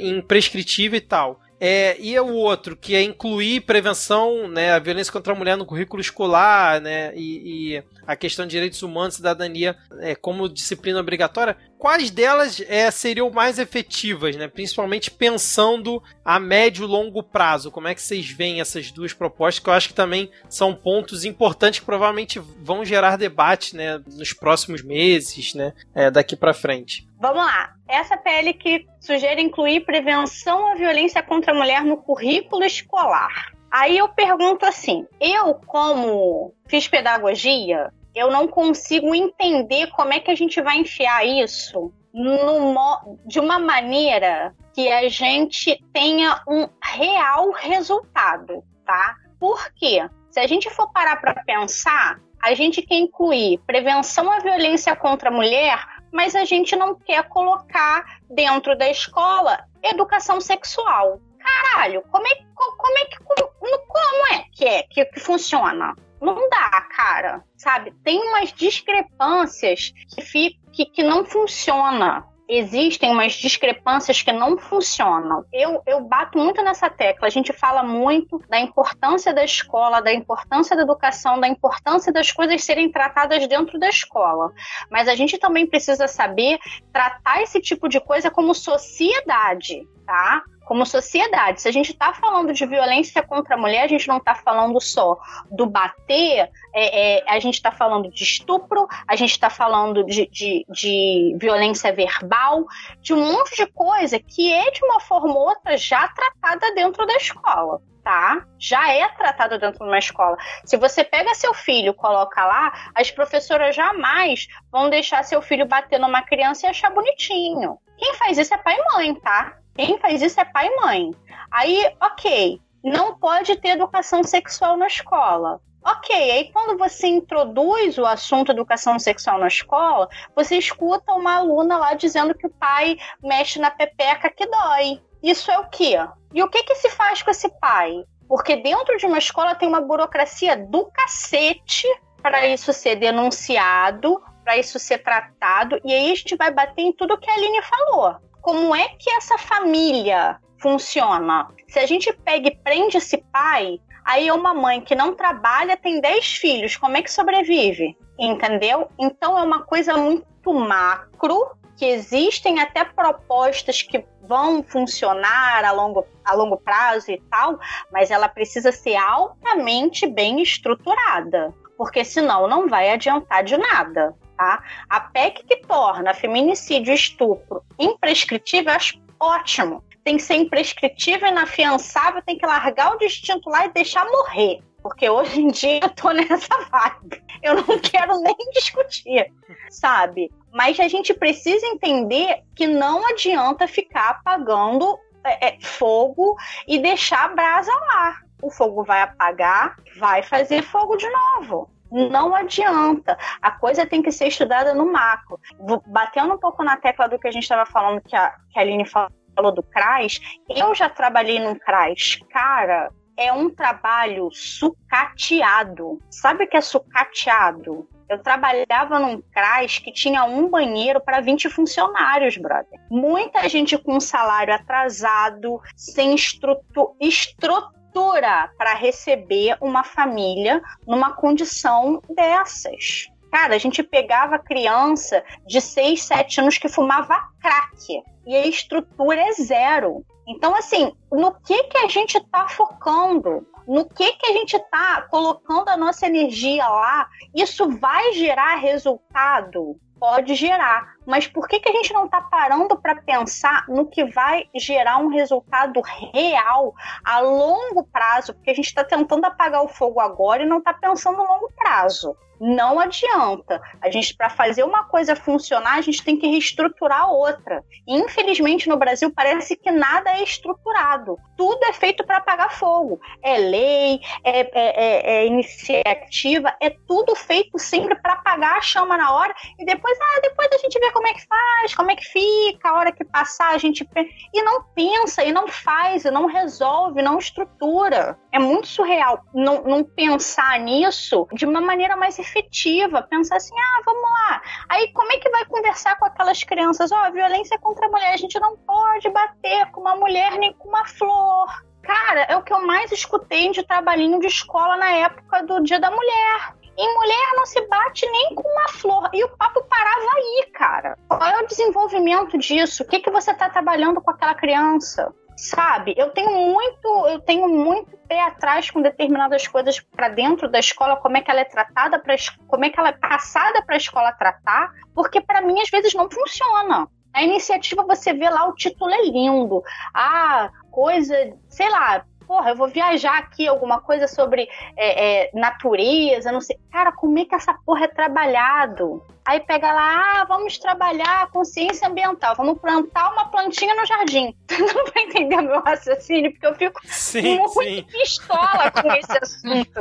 imprescritível e tal, é, e o outro, que é incluir prevenção, né, a violência contra a mulher no currículo escolar, né, e, e a questão de direitos humanos e cidadania é, como disciplina obrigatória, quais delas é, seriam mais efetivas, né, principalmente pensando a médio e longo prazo? Como é que vocês veem essas duas propostas, que eu acho que também são pontos importantes que provavelmente vão gerar debate né, nos próximos meses, né, é, daqui para frente. Vamos lá. Essa PL que sugere incluir prevenção à violência contra a mulher no currículo escolar. Aí eu pergunto assim: eu, como fiz pedagogia, eu não consigo entender como é que a gente vai enfiar isso no, de uma maneira que a gente tenha um real resultado, tá? Por quê? Se a gente for parar para pensar, a gente quer incluir prevenção à violência contra a mulher mas a gente não quer colocar dentro da escola educação sexual. Caralho, como é, como é que como é que é que, que funciona? Não dá, cara, sabe? Tem umas discrepâncias que, que, que não funciona existem umas discrepâncias que não funcionam. Eu, eu bato muito nessa tecla. A gente fala muito da importância da escola, da importância da educação, da importância das coisas serem tratadas dentro da escola. Mas a gente também precisa saber tratar esse tipo de coisa como sociedade, tá? Como sociedade. Se a gente está falando de violência contra a mulher, a gente não está falando só do bater, é, é, a gente está falando de estupro, a gente está falando de, de, de, violência verbal, de um monte de coisa que é, de uma forma ou outra, já tratada dentro da escola. Tá? Já é tratada dentro de uma escola. Se você pega seu filho, coloca lá, as professoras jamais vão deixar seu filho bater numa criança e achar bonitinho. Quem faz isso é pai e mãe, tá? Quem faz isso é pai e mãe. Aí, ok, não pode ter educação sexual na escola. Ok, aí quando você introduz o assunto educação sexual na escola, você escuta uma aluna lá dizendo que o pai mexe na pepeca que dói. Isso é o quê? E o que, que se faz com esse pai? Porque dentro de uma escola tem uma burocracia do cacete para isso ser denunciado, para isso ser tratado, e aí a gente vai bater em tudo que a Aline falou como é que essa família funciona? Se a gente pega e prende esse pai, aí é uma mãe que não trabalha, tem 10 filhos, como é que sobrevive? Entendeu? Então é uma coisa muito macro, que existem até propostas que vão funcionar a longo, a longo prazo e tal, mas ela precisa ser altamente bem estruturada, porque senão não vai adiantar de nada. Tá? A PEC que torna feminicídio e estupro imprescritível, acho ótimo. Tem que ser imprescritível, inafiançável, tem que largar o distinto lá e deixar morrer. Porque hoje em dia eu tô nessa vibe. Eu não quero nem discutir, sabe? Mas a gente precisa entender que não adianta ficar apagando é, é, fogo e deixar a brasa lá. O fogo vai apagar, vai fazer fogo de novo. Não adianta. A coisa tem que ser estudada no macro. Batendo um pouco na tecla do que a gente estava falando, que a, que a Aline falou do CRAS, eu já trabalhei num CRAS. Cara, é um trabalho sucateado. Sabe o que é sucateado? Eu trabalhava num CRAS que tinha um banheiro para 20 funcionários, brother. Muita gente com salário atrasado, sem estrutura, estrutura estrutura para receber uma família numa condição dessas. Cara, a gente pegava criança de 6, 7 anos que fumava crack e a estrutura é zero. Então, assim, no que que a gente está focando? No que que a gente está colocando a nossa energia lá? Isso vai gerar resultado? Pode gerar, mas por que, que a gente não está parando para pensar no que vai gerar um resultado real a longo prazo? Porque a gente está tentando apagar o fogo agora e não está pensando no longo prazo. Não adianta. A gente, para fazer uma coisa funcionar, a gente tem que reestruturar outra. E, infelizmente, no Brasil, parece que nada é estruturado. Tudo é feito para apagar fogo. É lei, é, é, é, é iniciativa, é tudo feito sempre para apagar a chama na hora e depois, ah, depois a gente vê como é que faz, como é que fica, a hora que passar, a gente. E não pensa, e não faz, e não resolve, não estrutura. É muito surreal não, não pensar nisso de uma maneira mais efetiva, pensar assim, ah, vamos lá. Aí como é que vai conversar com aquelas crianças? Ó, oh, violência contra a mulher, a gente não pode bater com uma mulher nem com uma flor. Cara, é o que eu mais escutei de trabalhinho de escola na época do Dia da Mulher. Em mulher não se bate nem com uma flor. E o papo parava aí, cara. Qual é o desenvolvimento disso? O que, que você está trabalhando com aquela criança? Sabe? Eu tenho muito, eu tenho muito pé atrás com determinadas coisas para dentro da escola, como é que ela é tratada, pra, como é que ela é passada para a escola tratar, porque para mim às vezes não funciona. A iniciativa você vê lá o título é lindo, ah, coisa, sei lá, porra, eu vou viajar aqui, alguma coisa sobre é, é, natureza, não sei. Cara, como é que essa porra é trabalhado? Aí pega lá, ah, vamos trabalhar consciência ambiental, vamos plantar uma plantinha no jardim. Não vai entender meu raciocínio, porque eu fico sim, muito sim. pistola com esse assunto.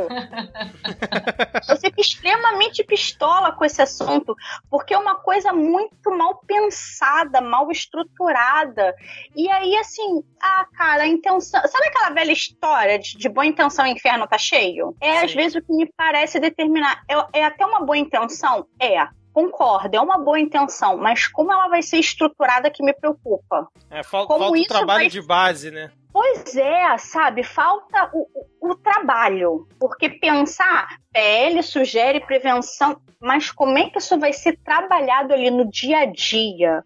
eu fico extremamente pistola com esse assunto, porque é uma coisa muito mal pensada, mal estruturada. E aí, assim, ah, cara, a intenção. Sabe aquela velha história de, de boa intenção o inferno tá cheio? É, sim. às vezes, o que me parece determinar. É, é até uma boa intenção? É concordo, é uma boa intenção, mas como ela vai ser estruturada que me preocupa. É, falta, falta o trabalho vai... de base, né? Pois é, sabe? Falta o, o, o trabalho. Porque pensar, PL sugere prevenção, mas como é que isso vai ser trabalhado ali no dia a dia,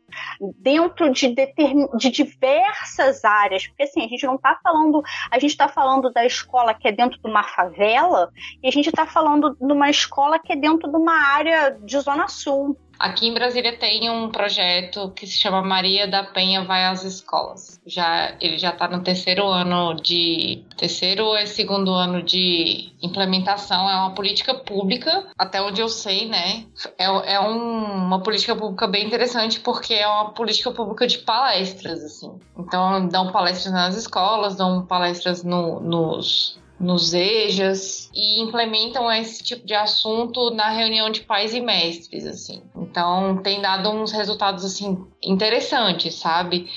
dentro de, determin... de diversas áreas? Porque assim, a gente não está falando, a gente está falando da escola que é dentro de uma favela, e a gente está falando de uma escola que é dentro de uma área de Zona Sul. Aqui em Brasília tem um projeto que se chama Maria da Penha vai às escolas. Já ele já está no terceiro ano de terceiro é segundo ano de implementação. É uma política pública, até onde eu sei, né? É, é um, uma política pública bem interessante porque é uma política pública de palestras, assim. Então dão palestras nas escolas, dão palestras no, nos nos EJAs e implementam esse tipo de assunto na reunião de pais e mestres, assim. Então, tem dado uns resultados, assim, interessantes, sabe?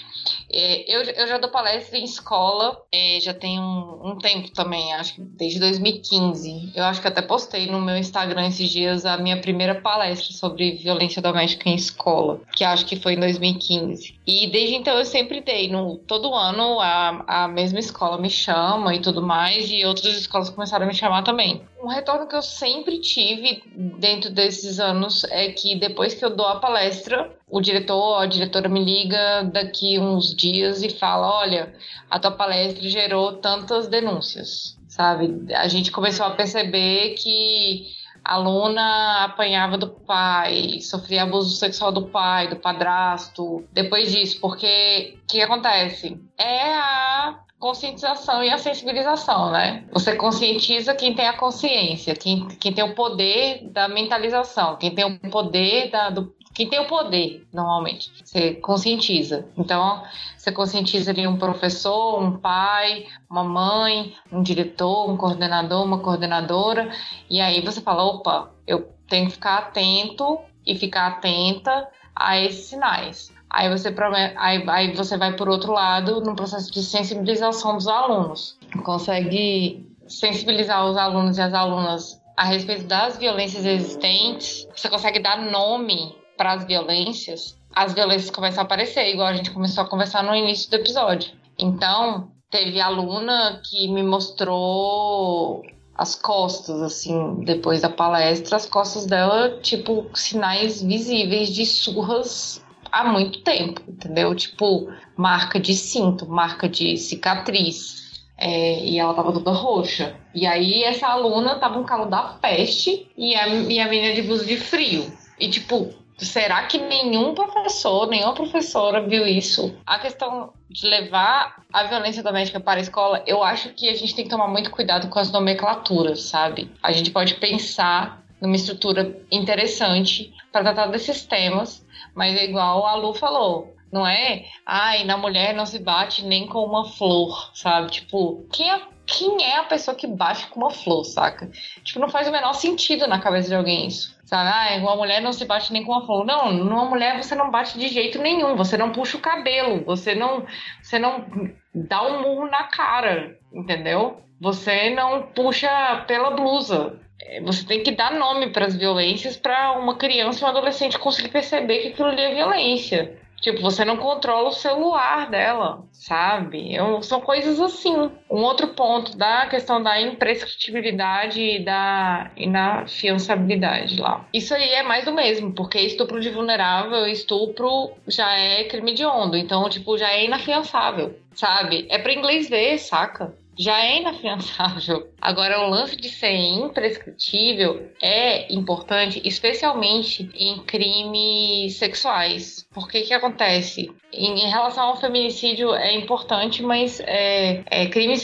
É, eu, eu já dou palestra em escola, é, já tem um, um, tempo também, acho que desde 2015. Eu acho que até postei no meu Instagram esses dias a minha primeira palestra sobre violência doméstica em escola, que acho que foi em 2015. E desde então eu sempre dei, no, todo ano a, a mesma escola me chama e tudo mais, e outras escolas começaram a me chamar também. Um retorno que eu sempre tive dentro desses anos é que depois que eu dou a palestra, o diretor, a diretora me liga daqui uns dias e fala: olha, a tua palestra gerou tantas denúncias, sabe? A gente começou a perceber que a aluna apanhava do pai, sofria abuso sexual do pai, do padrasto. Depois disso, porque o que acontece? É a conscientização e a sensibilização, né? Você conscientiza quem tem a consciência, quem, quem tem o poder da mentalização, quem tem o poder da, do, quem tem o poder, normalmente. Você conscientiza. Então, você conscientiza ali um professor, um pai, uma mãe, um diretor, um coordenador, uma coordenadora. E aí você fala: opa, eu tenho que ficar atento e ficar atenta a esses sinais. Aí você, aí, aí você vai por outro lado no processo de sensibilização dos alunos. Consegue sensibilizar os alunos e as alunas a respeito das violências existentes. Você consegue dar nome para as violências, as violências começam a aparecer, igual a gente começou a conversar no início do episódio. Então, teve aluna que me mostrou as costas, assim, depois da palestra, as costas dela, tipo, sinais visíveis de surras há muito tempo, entendeu? Tipo, marca de cinto, marca de cicatriz. É, e ela tava toda roxa. E aí essa aluna tava um calor da peste e a, e a menina de blusa de frio. E tipo, Será que nenhum professor, nenhuma professora viu isso? A questão de levar a violência doméstica para a escola, eu acho que a gente tem que tomar muito cuidado com as nomenclaturas, sabe? A gente pode pensar numa estrutura interessante para tratar desses temas, mas é igual a Lu falou, não é? Ai, na mulher não se bate nem com uma flor, sabe? Tipo, quem é, quem é a pessoa que bate com uma flor, saca? Tipo, não faz o menor sentido na cabeça de alguém isso. Sabe, ah, uma mulher não se bate nem com a flor. Não, numa mulher você não bate de jeito nenhum. Você não puxa o cabelo. Você não, você não dá um murro na cara, entendeu? Você não puxa pela blusa. É, você tem que dar nome para as violências para uma criança um adolescente conseguir perceber que aquilo ali é violência. Tipo, você não controla o celular dela, sabe? Eu, são coisas assim. Um outro ponto da questão da imprescritibilidade e da inafiançabilidade lá. Isso aí é mais do mesmo, porque estupro de vulnerável, estupro já é crime de onda. Então, tipo, já é inafiançável, sabe? É para inglês ver, saca? Já é inafiançável. Agora, o lance de ser imprescritível é importante, especialmente em crimes sexuais. Porque que acontece? Em, em, relação ao feminicídio é importante, mas é, é, crimes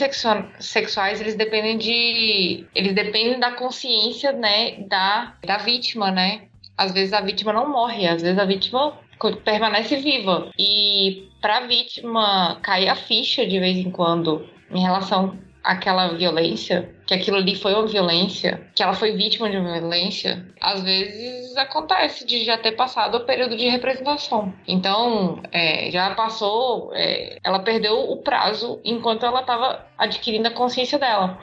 sexuais eles dependem de, eles dependem da consciência, né, da, da vítima, né? Às vezes a vítima não morre, às vezes a vítima permanece viva. E para a vítima cair a ficha de vez em quando em relação àquela violência que aquilo ali foi uma violência, que ela foi vítima de uma violência, às vezes acontece de já ter passado o período de representação. Então, é, já passou, é, ela perdeu o prazo enquanto ela estava adquirindo a consciência dela.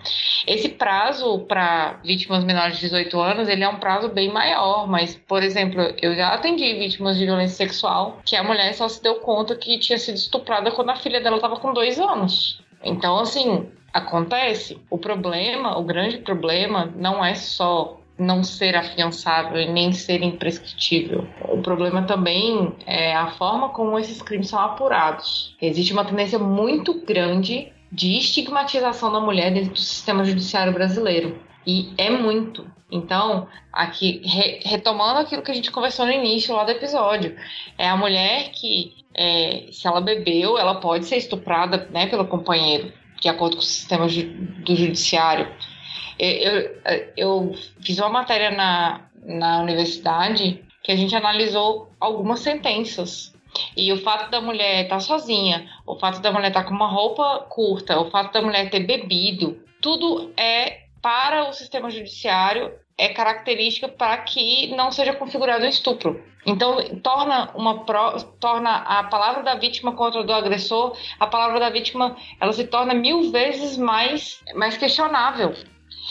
Esse prazo para vítimas menores de 18 anos, ele é um prazo bem maior, mas, por exemplo, eu já atendi vítimas de violência sexual que a mulher só se deu conta que tinha sido estuprada quando a filha dela estava com dois anos. Então, assim, acontece. O problema, o grande problema, não é só não ser afiançável e nem ser imprescritível. O problema também é a forma como esses crimes são apurados. Existe uma tendência muito grande de estigmatização da mulher dentro do sistema judiciário brasileiro. E é muito. Então, aqui, re, retomando aquilo que a gente conversou no início lá do episódio, é a mulher que, é, se ela bebeu, ela pode ser estuprada né, pelo companheiro, de acordo com o sistema do judiciário. Eu, eu fiz uma matéria na, na universidade que a gente analisou algumas sentenças. E o fato da mulher estar tá sozinha, o fato da mulher estar tá com uma roupa curta, o fato da mulher ter bebido, tudo é para o sistema judiciário é característica para que não seja configurado um estupro. Então, torna, uma pro, torna a palavra da vítima contra do agressor, a palavra da vítima, ela se torna mil vezes mais, mais questionável.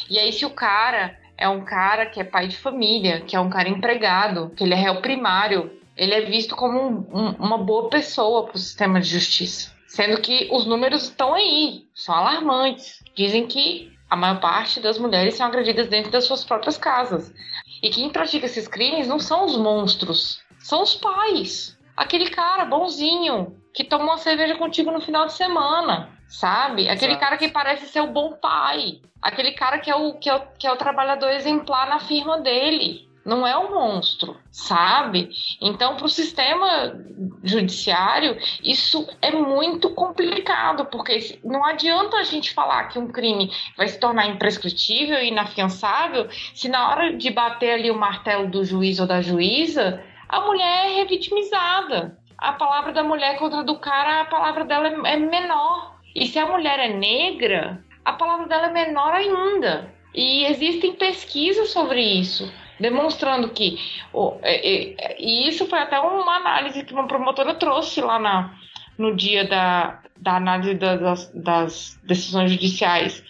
E aí, se o cara é um cara que é pai de família, que é um cara empregado, que ele é réu primário, ele é visto como um, um, uma boa pessoa para o sistema de justiça. Sendo que os números estão aí, são alarmantes. Dizem que a maior parte das mulheres são agredidas dentro das suas próprias casas. E quem pratica esses crimes não são os monstros, são os pais. Aquele cara bonzinho que toma uma cerveja contigo no final de semana, sabe? Aquele Exato. cara que parece ser o bom pai. Aquele cara que é o, que é o, que é o trabalhador exemplar na firma dele não é um monstro, sabe? Então, para o sistema judiciário, isso é muito complicado, porque não adianta a gente falar que um crime vai se tornar imprescritível e inafiançável se na hora de bater ali o martelo do juiz ou da juíza, a mulher é revitimizada. A palavra da mulher contra a do cara, a palavra dela é menor. E se a mulher é negra, a palavra dela é menor ainda. E existem pesquisas sobre isso demonstrando que. Oh, é, é, e isso foi até uma análise que uma promotora trouxe lá na, no dia da, da análise das, das decisões judiciais.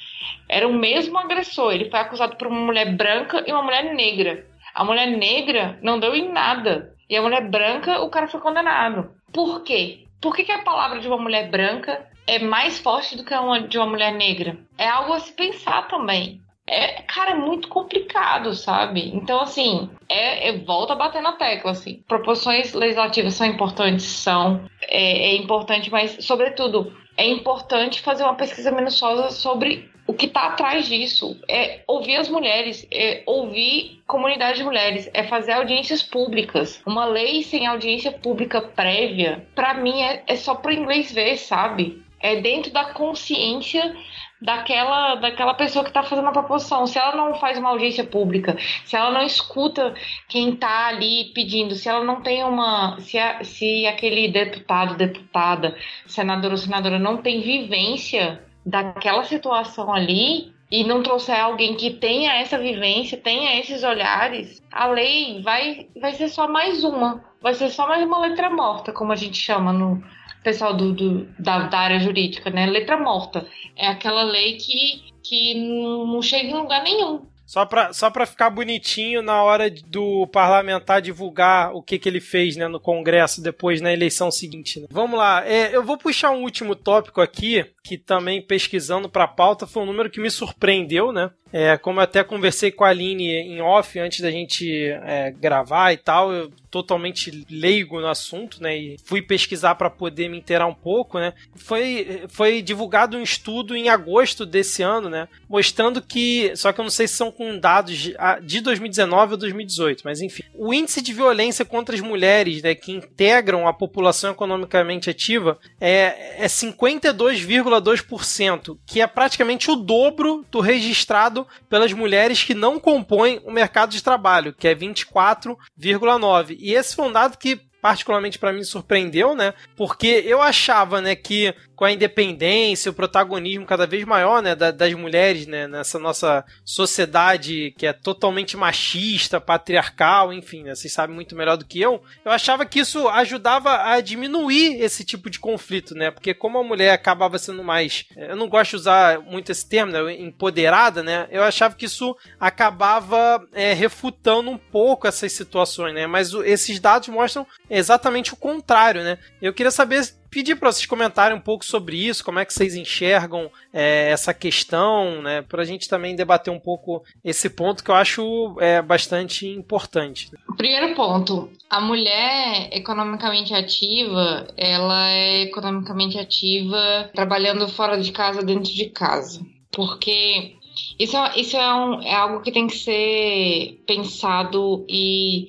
Era o mesmo agressor, ele foi acusado por uma mulher branca e uma mulher negra. A mulher negra não deu em nada. E a mulher branca, o cara foi condenado. Por quê? Por que, que a palavra de uma mulher branca é mais forte do que a de uma mulher negra? É algo a se pensar também é, cara, é muito complicado, sabe? Então, assim, é, é, volta a bater na tecla, assim. Proposições legislativas são importantes, são. É, é importante, mas, sobretudo, é importante fazer uma pesquisa minuciosa sobre o que está atrás disso. É ouvir as mulheres, é ouvir comunidade de mulheres, é fazer audiências públicas. Uma lei sem audiência pública prévia, para mim, é, é só para inglês ver, sabe? É dentro da consciência daquela, daquela pessoa que está fazendo a proposição. Se ela não faz uma audiência pública, se ela não escuta quem está ali pedindo, se ela não tem uma. Se, a, se aquele deputado, deputada, senador ou senadora não tem vivência daquela situação ali. E não trouxer alguém que tenha essa vivência, tenha esses olhares, a lei vai, vai ser só mais uma. Vai ser só mais uma letra morta, como a gente chama no, pessoal do, do da, da, área jurídica, né? Letra morta. É aquela lei que, que não chega em lugar nenhum. Só para só pra ficar bonitinho na hora do parlamentar divulgar o que, que ele fez né, no Congresso depois na eleição seguinte. Né? Vamos lá, é, eu vou puxar um último tópico aqui, que também pesquisando para a pauta foi um número que me surpreendeu, né? É, como eu até conversei com a Aline em off antes da gente é, gravar e tal, eu totalmente leigo no assunto, né? E fui pesquisar para poder me inteirar um pouco, né? Foi, foi divulgado um estudo em agosto desse ano, né? Mostrando que, só que eu não sei se são com dados de 2019 ou 2018, mas enfim, o índice de violência contra as mulheres, né, que integram a população economicamente ativa, é, é 52,2%, que é praticamente o dobro do registrado pelas mulheres que não compõem o mercado de trabalho, que é 24,9. E esse foi um dado que particularmente para mim surpreendeu, né? Porque eu achava, né, que com a independência, o protagonismo cada vez maior, né, das mulheres, né, nessa nossa sociedade que é totalmente machista, patriarcal, enfim, né, vocês sabem muito melhor do que eu. Eu achava que isso ajudava a diminuir esse tipo de conflito, né, porque como a mulher acabava sendo mais, eu não gosto de usar muito esse termo, né, empoderada, né, eu achava que isso acabava é, refutando um pouco essas situações, né, mas esses dados mostram exatamente o contrário, né. Eu queria saber pedir para vocês comentarem um pouco sobre isso, como é que vocês enxergam é, essa questão, né, para a gente também debater um pouco esse ponto que eu acho é, bastante importante. Primeiro ponto, a mulher economicamente ativa, ela é economicamente ativa trabalhando fora de casa, dentro de casa, porque isso, é, isso é, um, é algo que tem que ser pensado e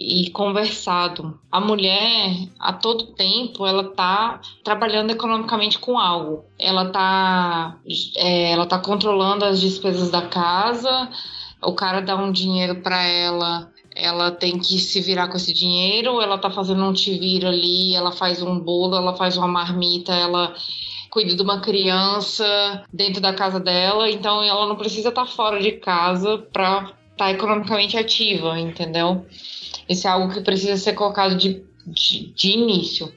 e conversado. A mulher, a todo tempo, ela tá trabalhando economicamente com algo. Ela tá, é, ela tá controlando as despesas da casa. O cara dá um dinheiro para ela, ela tem que se virar com esse dinheiro. Ela tá fazendo um te vira ali, ela faz um bolo, ela faz uma marmita, ela cuida de uma criança dentro da casa dela, então ela não precisa estar tá fora de casa para tá economicamente ativa, entendeu? Isso é algo que precisa ser colocado de, de, de início.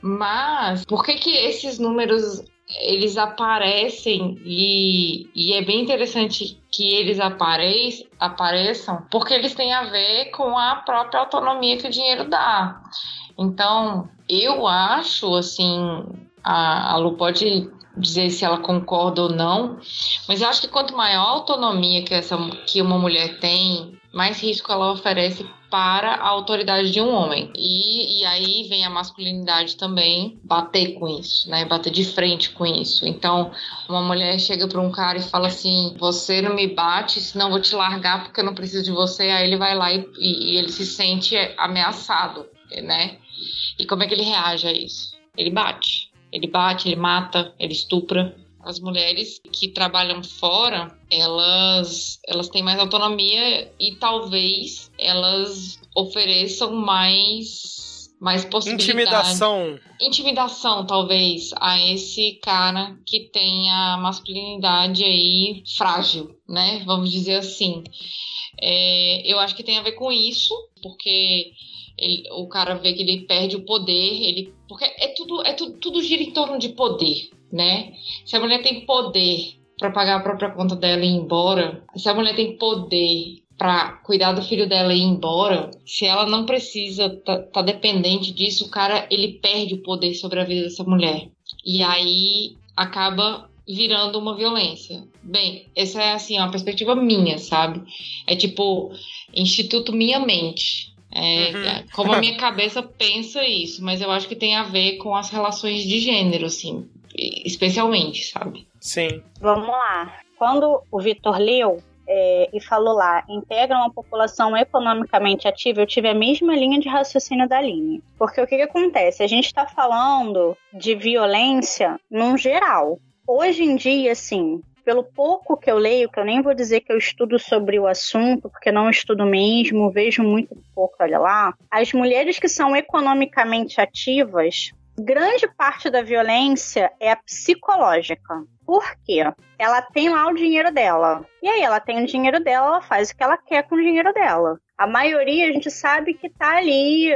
Mas por que que esses números eles aparecem e, e é bem interessante que eles apareçam, apareçam porque eles têm a ver com a própria autonomia que o dinheiro dá. Então, eu acho, assim, a, a Lu pode dizer se ela concorda ou não, mas eu acho que quanto maior a autonomia que, essa, que uma mulher tem, mais risco ela oferece para a autoridade de um homem. E, e aí vem a masculinidade também bater com isso, né? Bater de frente com isso. Então, uma mulher chega para um cara e fala assim: Você não me bate, senão vou te largar porque eu não preciso de você. Aí ele vai lá e, e ele se sente ameaçado, né? E como é que ele reage a isso? Ele bate. Ele bate, ele mata, ele estupra as mulheres que trabalham fora, elas, elas têm mais autonomia e talvez elas ofereçam mais mais possibilidade. Intimidação. Intimidação, talvez, a esse cara que tem a masculinidade aí frágil, né? Vamos dizer assim. É, eu acho que tem a ver com isso, porque ele, o cara vê que ele perde o poder, ele, porque é tudo, é tudo, tudo gira em torno de poder, né? Se a mulher tem poder para pagar a própria conta dela e ir embora, se a mulher tem poder para cuidar do filho dela e ir embora, se ela não precisa tá, tá dependente disso, o cara ele perde o poder sobre a vida dessa mulher. E aí acaba virando uma violência. Bem, essa é assim uma perspectiva minha, sabe? É tipo Instituto Minha Mente. É, uhum. É, como a minha cabeça pensa isso, mas eu acho que tem a ver com as relações de gênero, assim especialmente, sabe? Sim. Vamos lá. Quando o Vitor leu é, e falou lá, integram uma população economicamente ativa, eu tive a mesma linha de raciocínio da Aline. Porque o que, que acontece? A gente está falando de violência num geral. Hoje em dia, assim, pelo pouco que eu leio, que eu nem vou dizer que eu estudo sobre o assunto, porque não estudo mesmo, vejo muito pouco, olha lá, as mulheres que são economicamente ativas, grande parte da violência é psicológica. Por quê? Ela tem lá o dinheiro dela. E aí, ela tem o dinheiro dela, ela faz o que ela quer com o dinheiro dela. A maioria a gente sabe que tá ali.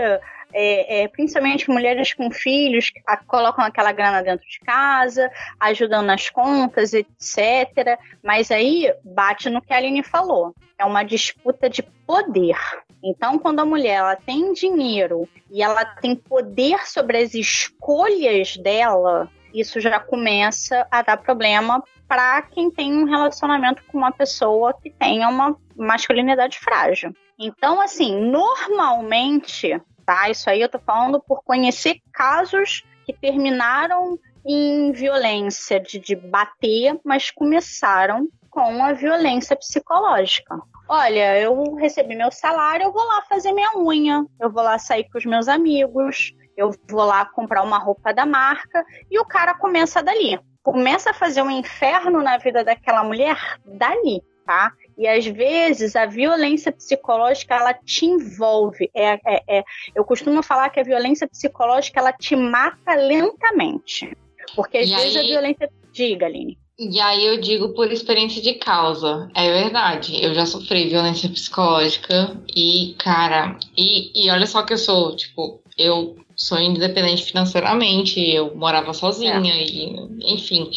É, é, principalmente mulheres com filhos que colocam aquela grana dentro de casa, ajudando nas contas, etc. Mas aí bate no que a Aline falou. É uma disputa de poder. Então, quando a mulher ela tem dinheiro e ela tem poder sobre as escolhas dela, isso já começa a dar problema para quem tem um relacionamento com uma pessoa que tenha uma masculinidade frágil. Então, assim, normalmente, tá? Isso aí eu tô falando por conhecer casos que terminaram em violência de, de bater, mas começaram com a violência psicológica. Olha, eu recebi meu salário, eu vou lá fazer minha unha, eu vou lá sair com os meus amigos, eu vou lá comprar uma roupa da marca e o cara começa dali. Começa a fazer um inferno na vida daquela mulher dali, tá? E às vezes a violência psicológica ela te envolve. É, é, é, eu costumo falar que a violência psicológica ela te mata lentamente. Porque às e vezes aí... a violência. Diga, Aline. E aí eu digo por experiência de causa. É verdade. Eu já sofri violência psicológica e, cara, e, e olha só que eu sou, tipo, eu sou independente financeiramente, eu morava sozinha, é. e, enfim.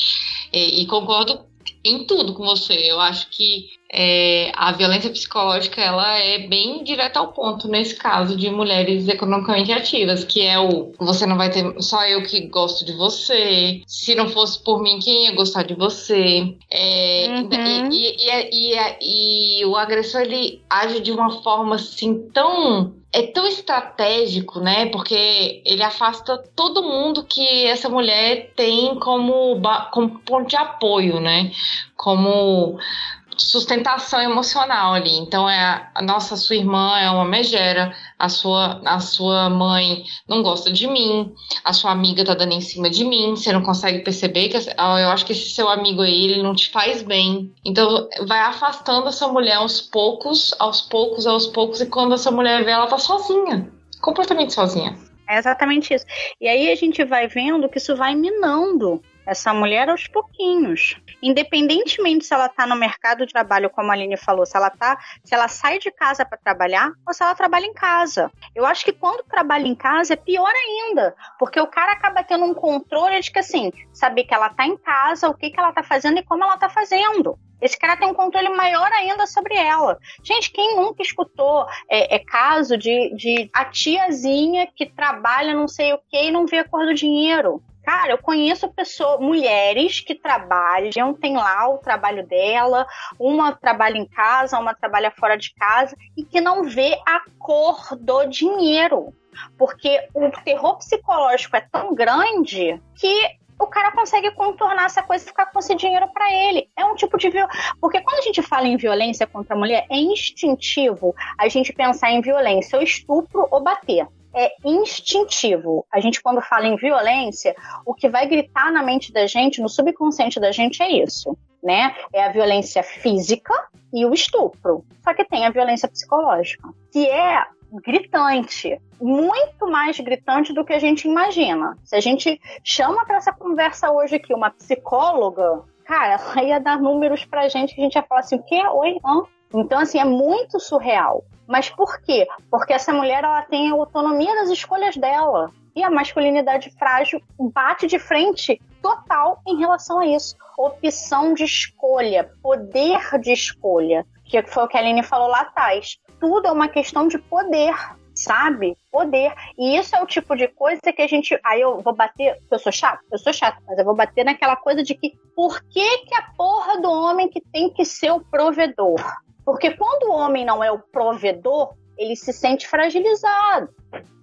E, e, concordo em tudo com você. Eu acho que é, a violência psicológica ela é bem direta ao ponto nesse caso de mulheres economicamente ativas, que é o você não vai ter só eu que gosto de você, se não fosse por mim, quem ia gostar de você? É, uhum. e, e, e, e, o agressor ele age de uma forma assim tão é tão estratégico, né? Porque ele afasta todo mundo que essa mulher tem como, como ponto de apoio, né? Como sustentação emocional ali. Então é a nossa sua irmã é uma megera, a sua a sua mãe não gosta de mim, a sua amiga tá dando em cima de mim, você não consegue perceber que eu acho que esse seu amigo aí ele não te faz bem. Então vai afastando essa mulher aos poucos, aos poucos, aos poucos e quando essa mulher vê ela tá sozinha, completamente sozinha. É exatamente isso. E aí a gente vai vendo que isso vai minando essa mulher aos pouquinhos. Independentemente se ela está no mercado de trabalho, como a Aline falou, se ela tá, se ela sai de casa para trabalhar ou se ela trabalha em casa. Eu acho que quando trabalha em casa é pior ainda, porque o cara acaba tendo um controle de que assim, saber que ela está em casa, o que, que ela está fazendo e como ela está fazendo. Esse cara tem um controle maior ainda sobre ela. Gente, quem nunca escutou é, é caso de, de a tiazinha que trabalha não sei o que e não vê a cor do dinheiro? Cara, eu conheço pessoas, mulheres que trabalham, tem lá o trabalho dela, uma trabalha em casa, uma trabalha fora de casa e que não vê a cor do dinheiro. Porque o terror psicológico é tão grande que o cara consegue contornar essa coisa e ficar com esse dinheiro para ele. É um tipo de violência. Porque quando a gente fala em violência contra a mulher, é instintivo a gente pensar em violência, ou estupro ou bater é instintivo. A gente, quando fala em violência, o que vai gritar na mente da gente, no subconsciente da gente, é isso, né? É a violência física e o estupro. Só que tem a violência psicológica, que é gritante, muito mais gritante do que a gente imagina. Se a gente chama para essa conversa hoje aqui uma psicóloga, cara, ela ia dar números pra gente que a gente ia falar assim: o quê? Oi? Hã? Então, assim, é muito surreal. Mas por quê? Porque essa mulher ela tem autonomia das escolhas dela. E a masculinidade frágil bate de frente total em relação a isso. Opção de escolha, poder de escolha, que foi o que a Aline falou lá atrás. Tudo é uma questão de poder, sabe? Poder. E isso é o tipo de coisa que a gente. Aí eu vou bater. Eu sou chato? Eu sou chato, mas eu vou bater naquela coisa de que por que, que a porra do homem que tem que ser o provedor? Porque quando o homem não é o provedor, ele se sente fragilizado.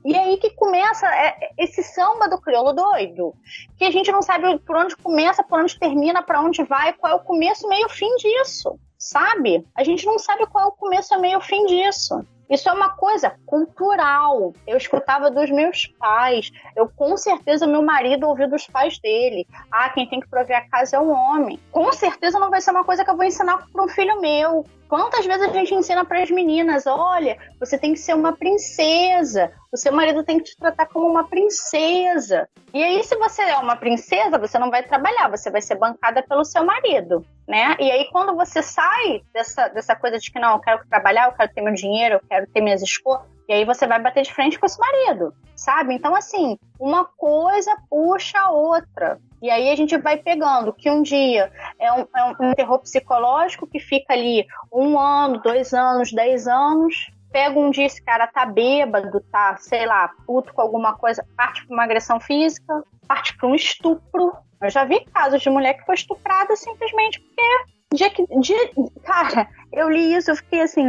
E aí que começa é, esse samba do crioulo doido, que a gente não sabe por onde começa, por onde termina, para onde vai, qual é o começo, meio, fim disso, sabe? A gente não sabe qual é o começo, meio, fim disso. Isso é uma coisa cultural. Eu escutava dos meus pais. Eu com certeza meu marido ouviu dos pais dele. Ah, quem tem que prover a casa é o homem. Com certeza não vai ser uma coisa que eu vou ensinar para um filho meu. Quantas vezes a gente ensina para as meninas, olha, você tem que ser uma princesa, o seu marido tem que te tratar como uma princesa. E aí, se você é uma princesa, você não vai trabalhar, você vai ser bancada pelo seu marido, né? E aí, quando você sai dessa, dessa coisa de que não, eu quero trabalhar, eu quero ter meu dinheiro, eu quero ter minhas escolhas, e aí você vai bater de frente com esse marido, sabe? Então, assim, uma coisa puxa a outra. E aí a gente vai pegando que um dia é um, é um terror psicológico que fica ali um ano, dois anos, dez anos. Pega um dia esse cara tá bêbado, tá, sei lá, puto com alguma coisa, parte pra uma agressão física, parte pra um estupro. Eu já vi casos de mulher que foi estuprada simplesmente porque Dia que, dia, cara, eu li isso, eu fiquei assim,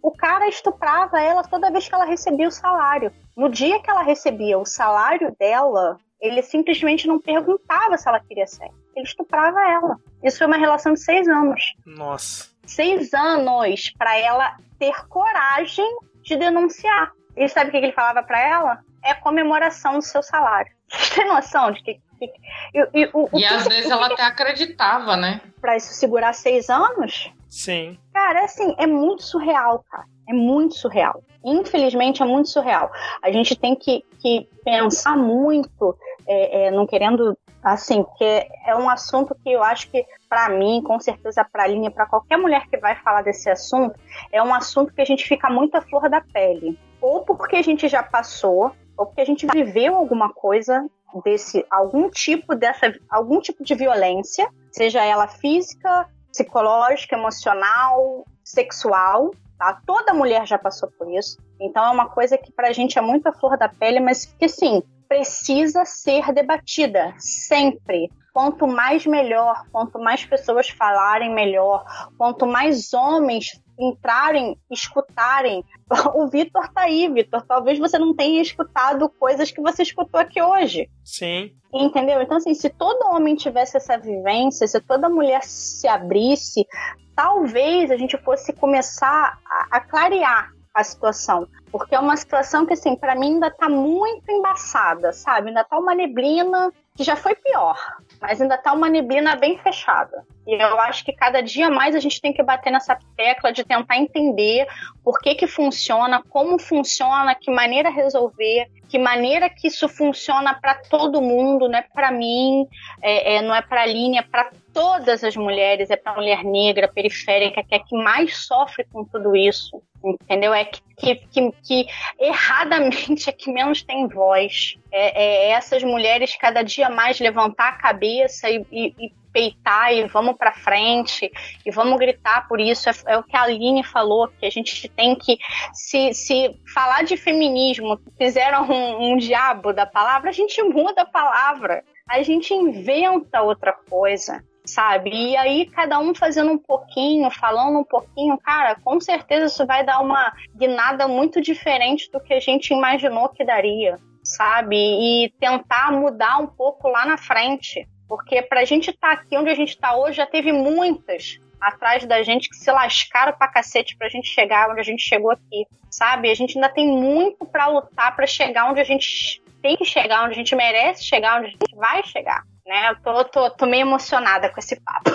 o cara estuprava ela toda vez que ela recebia o salário. No dia que ela recebia o salário dela, ele simplesmente não perguntava se ela queria sexo. Ele estuprava ela. Isso foi uma relação de seis anos. Nossa. Seis anos para ela ter coragem de denunciar. E sabe o que ele falava para ela? É comemoração do seu salário. Você tem noção de que. e, e, o, e às vezes ela até acreditava, né? Pra isso segurar seis anos? Sim. Cara, assim, é muito surreal, cara. É muito surreal. Infelizmente, é muito surreal. A gente tem que, que pensar muito, é, é, não querendo, assim, porque é um assunto que eu acho que, para mim, com certeza para a linha, para qualquer mulher que vai falar desse assunto, é um assunto que a gente fica muito à flor da pele. Ou porque a gente já passou, ou porque a gente viveu alguma coisa desse, algum tipo dessa, algum tipo de violência, seja ela física, psicológica, emocional, sexual, tá? Toda mulher já passou por isso. Então é uma coisa que pra gente é muito a flor da pele, mas que sim, precisa ser debatida sempre. Quanto mais melhor, quanto mais pessoas falarem melhor, quanto mais homens entrarem, escutarem. O Vitor tá aí, Vitor. Talvez você não tenha escutado coisas que você escutou aqui hoje. Sim. Entendeu? Então, assim, se todo homem tivesse essa vivência, se toda mulher se abrisse, talvez a gente fosse começar a, a clarear a situação. Porque é uma situação que, assim, para mim ainda tá muito embaçada, sabe? Ainda tá uma neblina que já foi pior, mas ainda tá uma neblina bem fechada. E eu acho que cada dia mais a gente tem que bater nessa tecla de tentar entender por que que funciona, como funciona, que maneira resolver, que maneira que isso funciona para todo mundo, não é para mim, é, é, não é para a linha, é para todas as mulheres, é para a mulher negra, periférica, que é que mais sofre com tudo isso, entendeu? É que, que, que, erradamente é que menos tem voz. É, é, essas mulheres cada dia mais levantar a cabeça e, e, e peitar e vamos para frente e vamos gritar por isso. É, é, o que a Aline falou, que a gente tem que se, se falar de feminismo, fizeram um, um diabo da palavra, a gente muda a palavra, a gente inventa outra coisa sabe? E aí, cada um fazendo um pouquinho, falando um pouquinho, cara, com certeza isso vai dar uma guinada muito diferente do que a gente imaginou que daria, sabe? E tentar mudar um pouco lá na frente. Porque pra gente estar tá aqui onde a gente tá hoje, já teve muitas atrás da gente que se lascaram pra cacete pra gente chegar onde a gente chegou aqui, sabe? A gente ainda tem muito para lutar para chegar onde a gente tem que chegar, onde a gente merece chegar, onde a gente vai chegar, né? Eu tô, tô, tô meio emocionada com esse papo.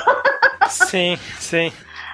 sim, sim.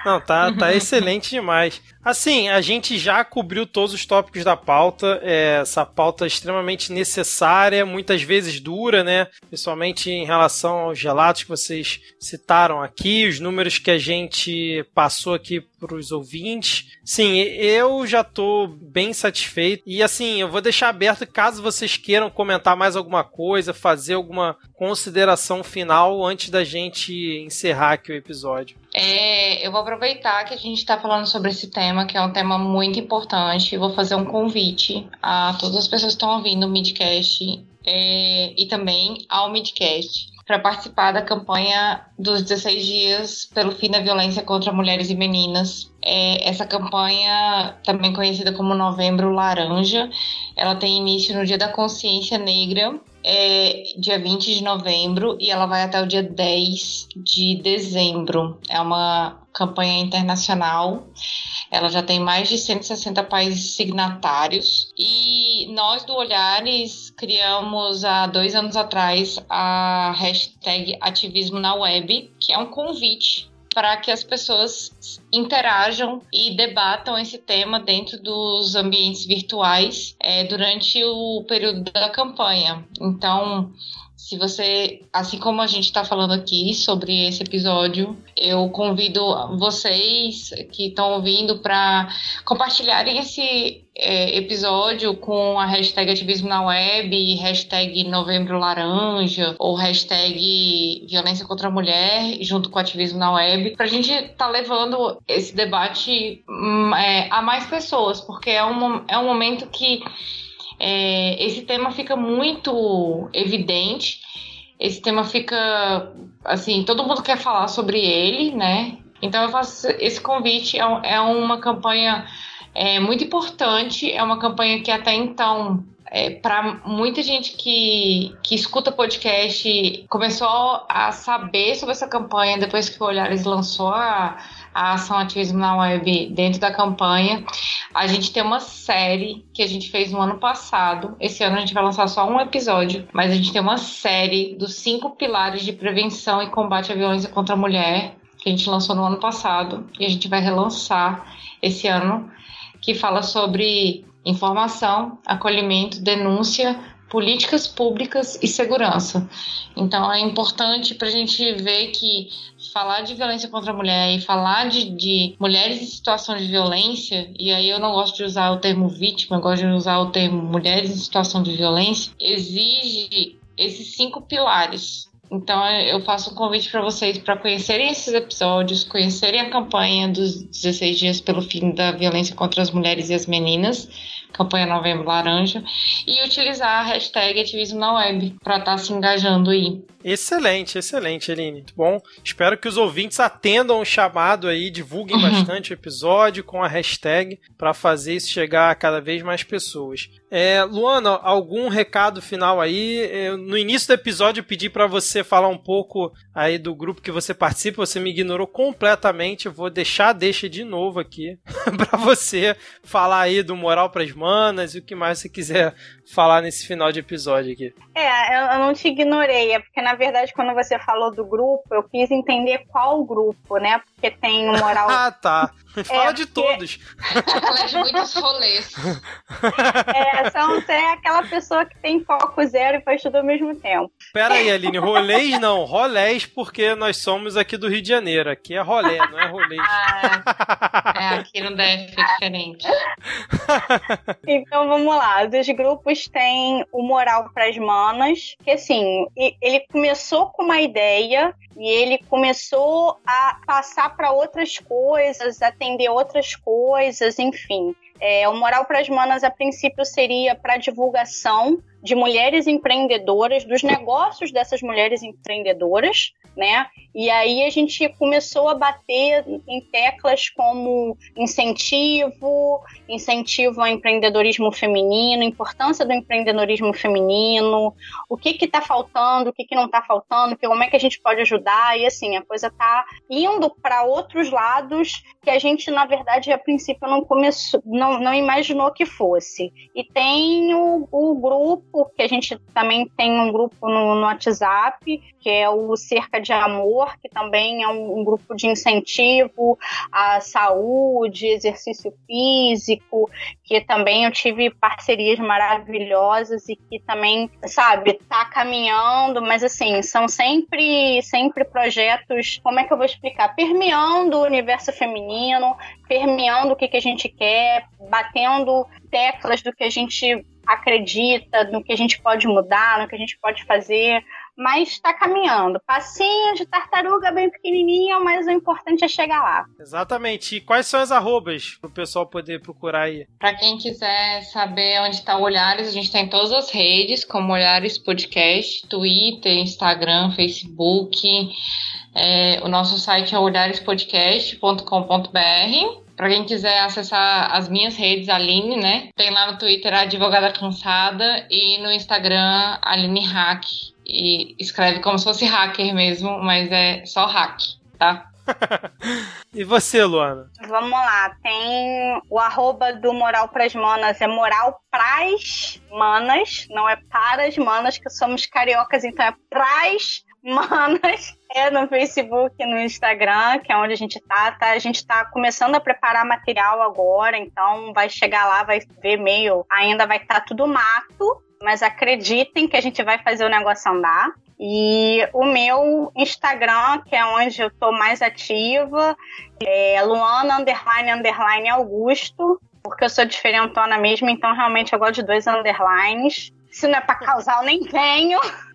Não, tá, tá excelente demais. Assim, a gente já cobriu todos os tópicos da pauta. É, essa pauta é extremamente necessária, muitas vezes dura, né? Principalmente em relação aos relatos que vocês citaram aqui, os números que a gente passou aqui para os ouvintes. Sim, eu já tô bem satisfeito. E assim, eu vou deixar aberto caso vocês queiram comentar mais alguma coisa, fazer alguma consideração final antes da gente encerrar aqui o episódio. É, eu vou aproveitar que a gente está falando sobre esse tema, que é um tema muito importante. Vou fazer um convite a todas as pessoas que estão ouvindo o Midcast é, e também ao Midcast para participar da campanha dos 16 dias pelo fim da violência contra mulheres e meninas. É, essa campanha, também conhecida como Novembro Laranja, ela tem início no Dia da Consciência Negra, é dia 20 de novembro e ela vai até o dia 10 de dezembro. É uma campanha internacional. Ela já tem mais de 160 países signatários. E nós do Olhares criamos há dois anos atrás a hashtag Ativismo na Web, que é um convite para que as pessoas interajam e debatam esse tema dentro dos ambientes virtuais é, durante o período da campanha. Então, se você, assim como a gente está falando aqui sobre esse episódio, eu convido vocês que estão ouvindo para compartilharem esse é, episódio com a hashtag ativismo na web, hashtag novembro laranja ou hashtag violência contra a mulher junto com ativismo na web, para a gente estar tá levando esse debate hum, é, a mais pessoas, porque é um, é um momento que é, esse tema fica muito evidente. Esse tema fica assim, todo mundo quer falar sobre ele, né? Então eu faço esse convite. É, é uma campanha é, muito importante. É uma campanha que até então é, para muita gente que, que escuta podcast começou a saber sobre essa campanha depois que o Olhares lançou a, a ação Ativismo na Web dentro da campanha. A gente tem uma série que a gente fez no ano passado. Esse ano a gente vai lançar só um episódio, mas a gente tem uma série dos cinco pilares de prevenção e combate à violência contra a mulher que a gente lançou no ano passado e a gente vai relançar esse ano. que fala sobre informação, acolhimento, denúncia, políticas públicas e segurança. Então é importante para a gente ver que falar de violência contra a mulher e falar de, de, mulheres em situação de violência, e aí eu não gosto de usar o termo vítima, eu gosto de usar o termo mulheres em situação de violência, exige esses cinco pilares. Então eu faço um convite para vocês para conhecerem esses episódios, conhecerem a campanha dos 16 dias pelo fim da violência contra as mulheres e as meninas campanha Novembro Laranja, e utilizar a hashtag ativismo na web para estar tá se engajando aí. Excelente, excelente, Eline. Muito bom. Espero que os ouvintes atendam o chamado aí, divulguem uhum. bastante o episódio com a hashtag para fazer isso chegar a cada vez mais pessoas. É, Luana, algum recado final aí? Eu, no início do episódio eu pedi para você falar um pouco aí do grupo que você participa, você me ignorou completamente. Eu vou deixar deixa de novo aqui para você falar aí do Moral para as Manas e o que mais você quiser falar nesse final de episódio aqui. É, eu não te ignorei, é porque na verdade quando você falou do grupo, eu quis entender qual grupo, né? Porque tem o moral. ah, tá. Fala é, de todos. Fala de muitos rolês. É, são é aquela pessoa que tem foco zero e faz tudo ao mesmo tempo. Pera aí, Aline, rolês não, rolés porque nós somos aqui do Rio de Janeiro. Aqui é rolé, não é rolês. Ah, é, aqui no DF é diferente. Então vamos lá, os grupos têm o Moral para as Manas, que assim, ele começou com uma ideia e ele começou a passar para outras coisas, atender outras coisas, enfim. É, o Moral para as Manas, a princípio, seria para divulgação de mulheres empreendedoras, dos negócios dessas mulheres empreendedoras, né? E aí a gente começou a bater em teclas como incentivo, incentivo ao empreendedorismo feminino, importância do empreendedorismo feminino, o que que tá faltando, o que que não está faltando, como é que a gente pode ajudar, e assim, a coisa tá indo para outros lados que a gente, na verdade, a princípio não começou, não, não imaginou que fosse. E tem o, o grupo, que a gente também tem um grupo no, no WhatsApp, que é o Cerca de Amor, que também é um, um grupo de incentivo à saúde, exercício físico, que também eu tive parcerias maravilhosas e que também, sabe, tá caminhando, mas assim, são sempre, sempre projetos, como é que eu vou explicar? Permeando o universo feminino, permeando o que, que a gente quer, batendo teclas do que a gente acredita, no que a gente pode mudar, no que a gente pode fazer, mas está caminhando. Passinho de tartaruga bem pequenininho, mas o importante é chegar lá. Exatamente. E quais são as arrobas para o pessoal poder procurar aí? Para quem quiser saber onde está o Olhares, a gente está em todas as redes, como Olhares Podcast, Twitter, Instagram, Facebook. É, o nosso site é olharespodcast.com.br. Para quem quiser acessar as minhas redes, Aline, né? Tem lá no Twitter a Advogada Cansada e no Instagram Aline Hack. E escreve como se fosse hacker mesmo, mas é só hack, tá? e você, Luana? Vamos lá, tem o arroba do Moral Pras Manas, é Moral Pras Manas, não é para as manas, que somos cariocas, então é Pras Manas. É no Facebook, no Instagram, que é onde a gente tá, tá. A gente tá começando a preparar material agora, então vai chegar lá, vai ver meio. Ainda vai estar tá tudo mato, mas acreditem que a gente vai fazer o negócio andar. E o meu Instagram, que é onde eu tô mais ativa, é Luana underline underline Augusto, porque eu sou diferentona mesmo, então realmente eu gosto de dois underlines. Se não é pra causar, eu nem tenho.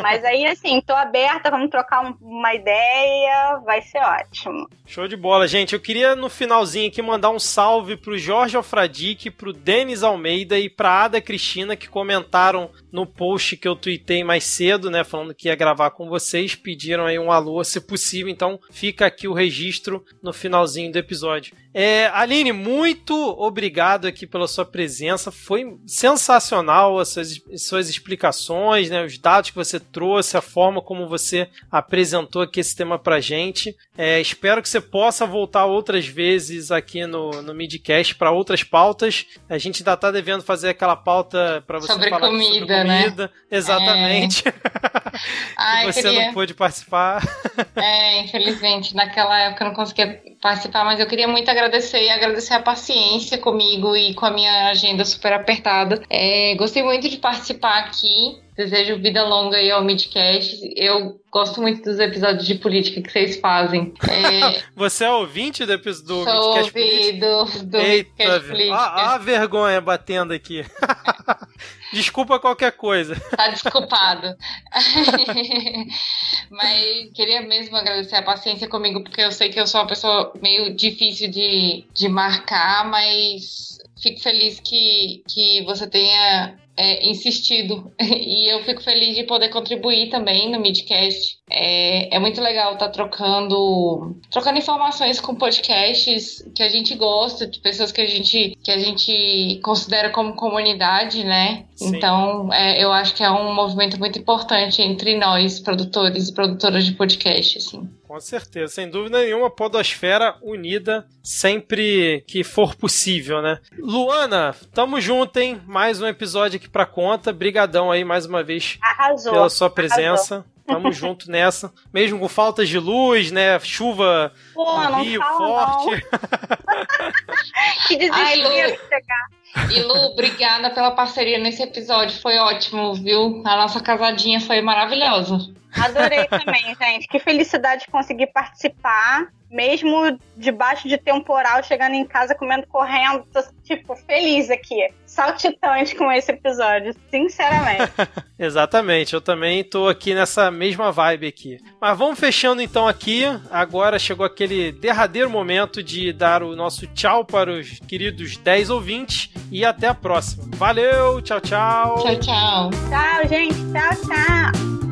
Mas aí, assim, tô aberta, vamos trocar um, uma ideia, vai ser ótimo. Show de bola, gente. Eu queria no finalzinho aqui mandar um salve pro Jorge Alfradique, pro Denis Almeida e pra Ada Cristina que comentaram no post que eu tuitei mais cedo, né, falando que ia gravar com vocês, pediram aí um alô, se possível, então fica aqui o registro no finalzinho do episódio. É, Aline, muito obrigado aqui pela sua presença. Foi sensacional as suas, as suas explicações, né, os dados que você trouxe, a forma como você apresentou aqui esse tema pra gente. É, espero que você possa voltar outras vezes aqui no, no Midcast para outras pautas. A gente ainda tá devendo fazer aquela pauta para você sobre falar comida, sobre comida. Né? Exatamente. É. Ai, você queria... não pôde participar. É, infelizmente, naquela época eu não conseguia participar, mas eu queria muito agradecer e agradecer a paciência comigo e com a minha agenda super apertada. É, gostei muito de participar aqui. Desejo vida longa aí ao Midcast. Eu gosto muito dos episódios de política que vocês fazem. É... Você é ouvinte do episódio do Sou Midcast do, do Eita, Midcast Política. a vergonha batendo aqui. Desculpa qualquer coisa. Tá desculpado. Mas queria mesmo agradecer a paciência comigo, porque eu sei que eu sou uma pessoa meio difícil de, de marcar, mas fico feliz que, que você tenha é, insistido. E eu fico feliz de poder contribuir também no Midcast. É, é muito legal estar tá trocando, trocando informações com podcasts que a gente gosta, de pessoas que a gente, que a gente considera como comunidade, né? Sim. Então, é, eu acho que é um movimento muito importante entre nós, produtores e produtoras de podcast, assim. Com certeza, sem dúvida nenhuma, podosfera unida sempre que for possível, né? Luana, tamo junto, hein? Mais um episódio aqui pra conta. Brigadão aí mais uma vez Arrasou. pela sua presença. Arrasou. Tamo junto nessa. Mesmo com faltas de luz, né? Chuva Pô, no Rio forte. que desespero de chegar. E Lu, obrigada pela parceria nesse episódio. Foi ótimo, viu? A nossa casadinha foi maravilhosa. Adorei também, gente. Que felicidade conseguir participar mesmo debaixo de temporal, chegando em casa comendo correndo, tô, tipo, feliz aqui. Saltitante com esse episódio, sinceramente. Exatamente, eu também tô aqui nessa mesma vibe aqui. Mas vamos fechando então aqui. Agora chegou aquele derradeiro momento de dar o nosso tchau para os queridos 10 ouvintes e até a próxima. Valeu, tchau, tchau. Tchau, tchau. Tchau, gente. Tchau, tchau.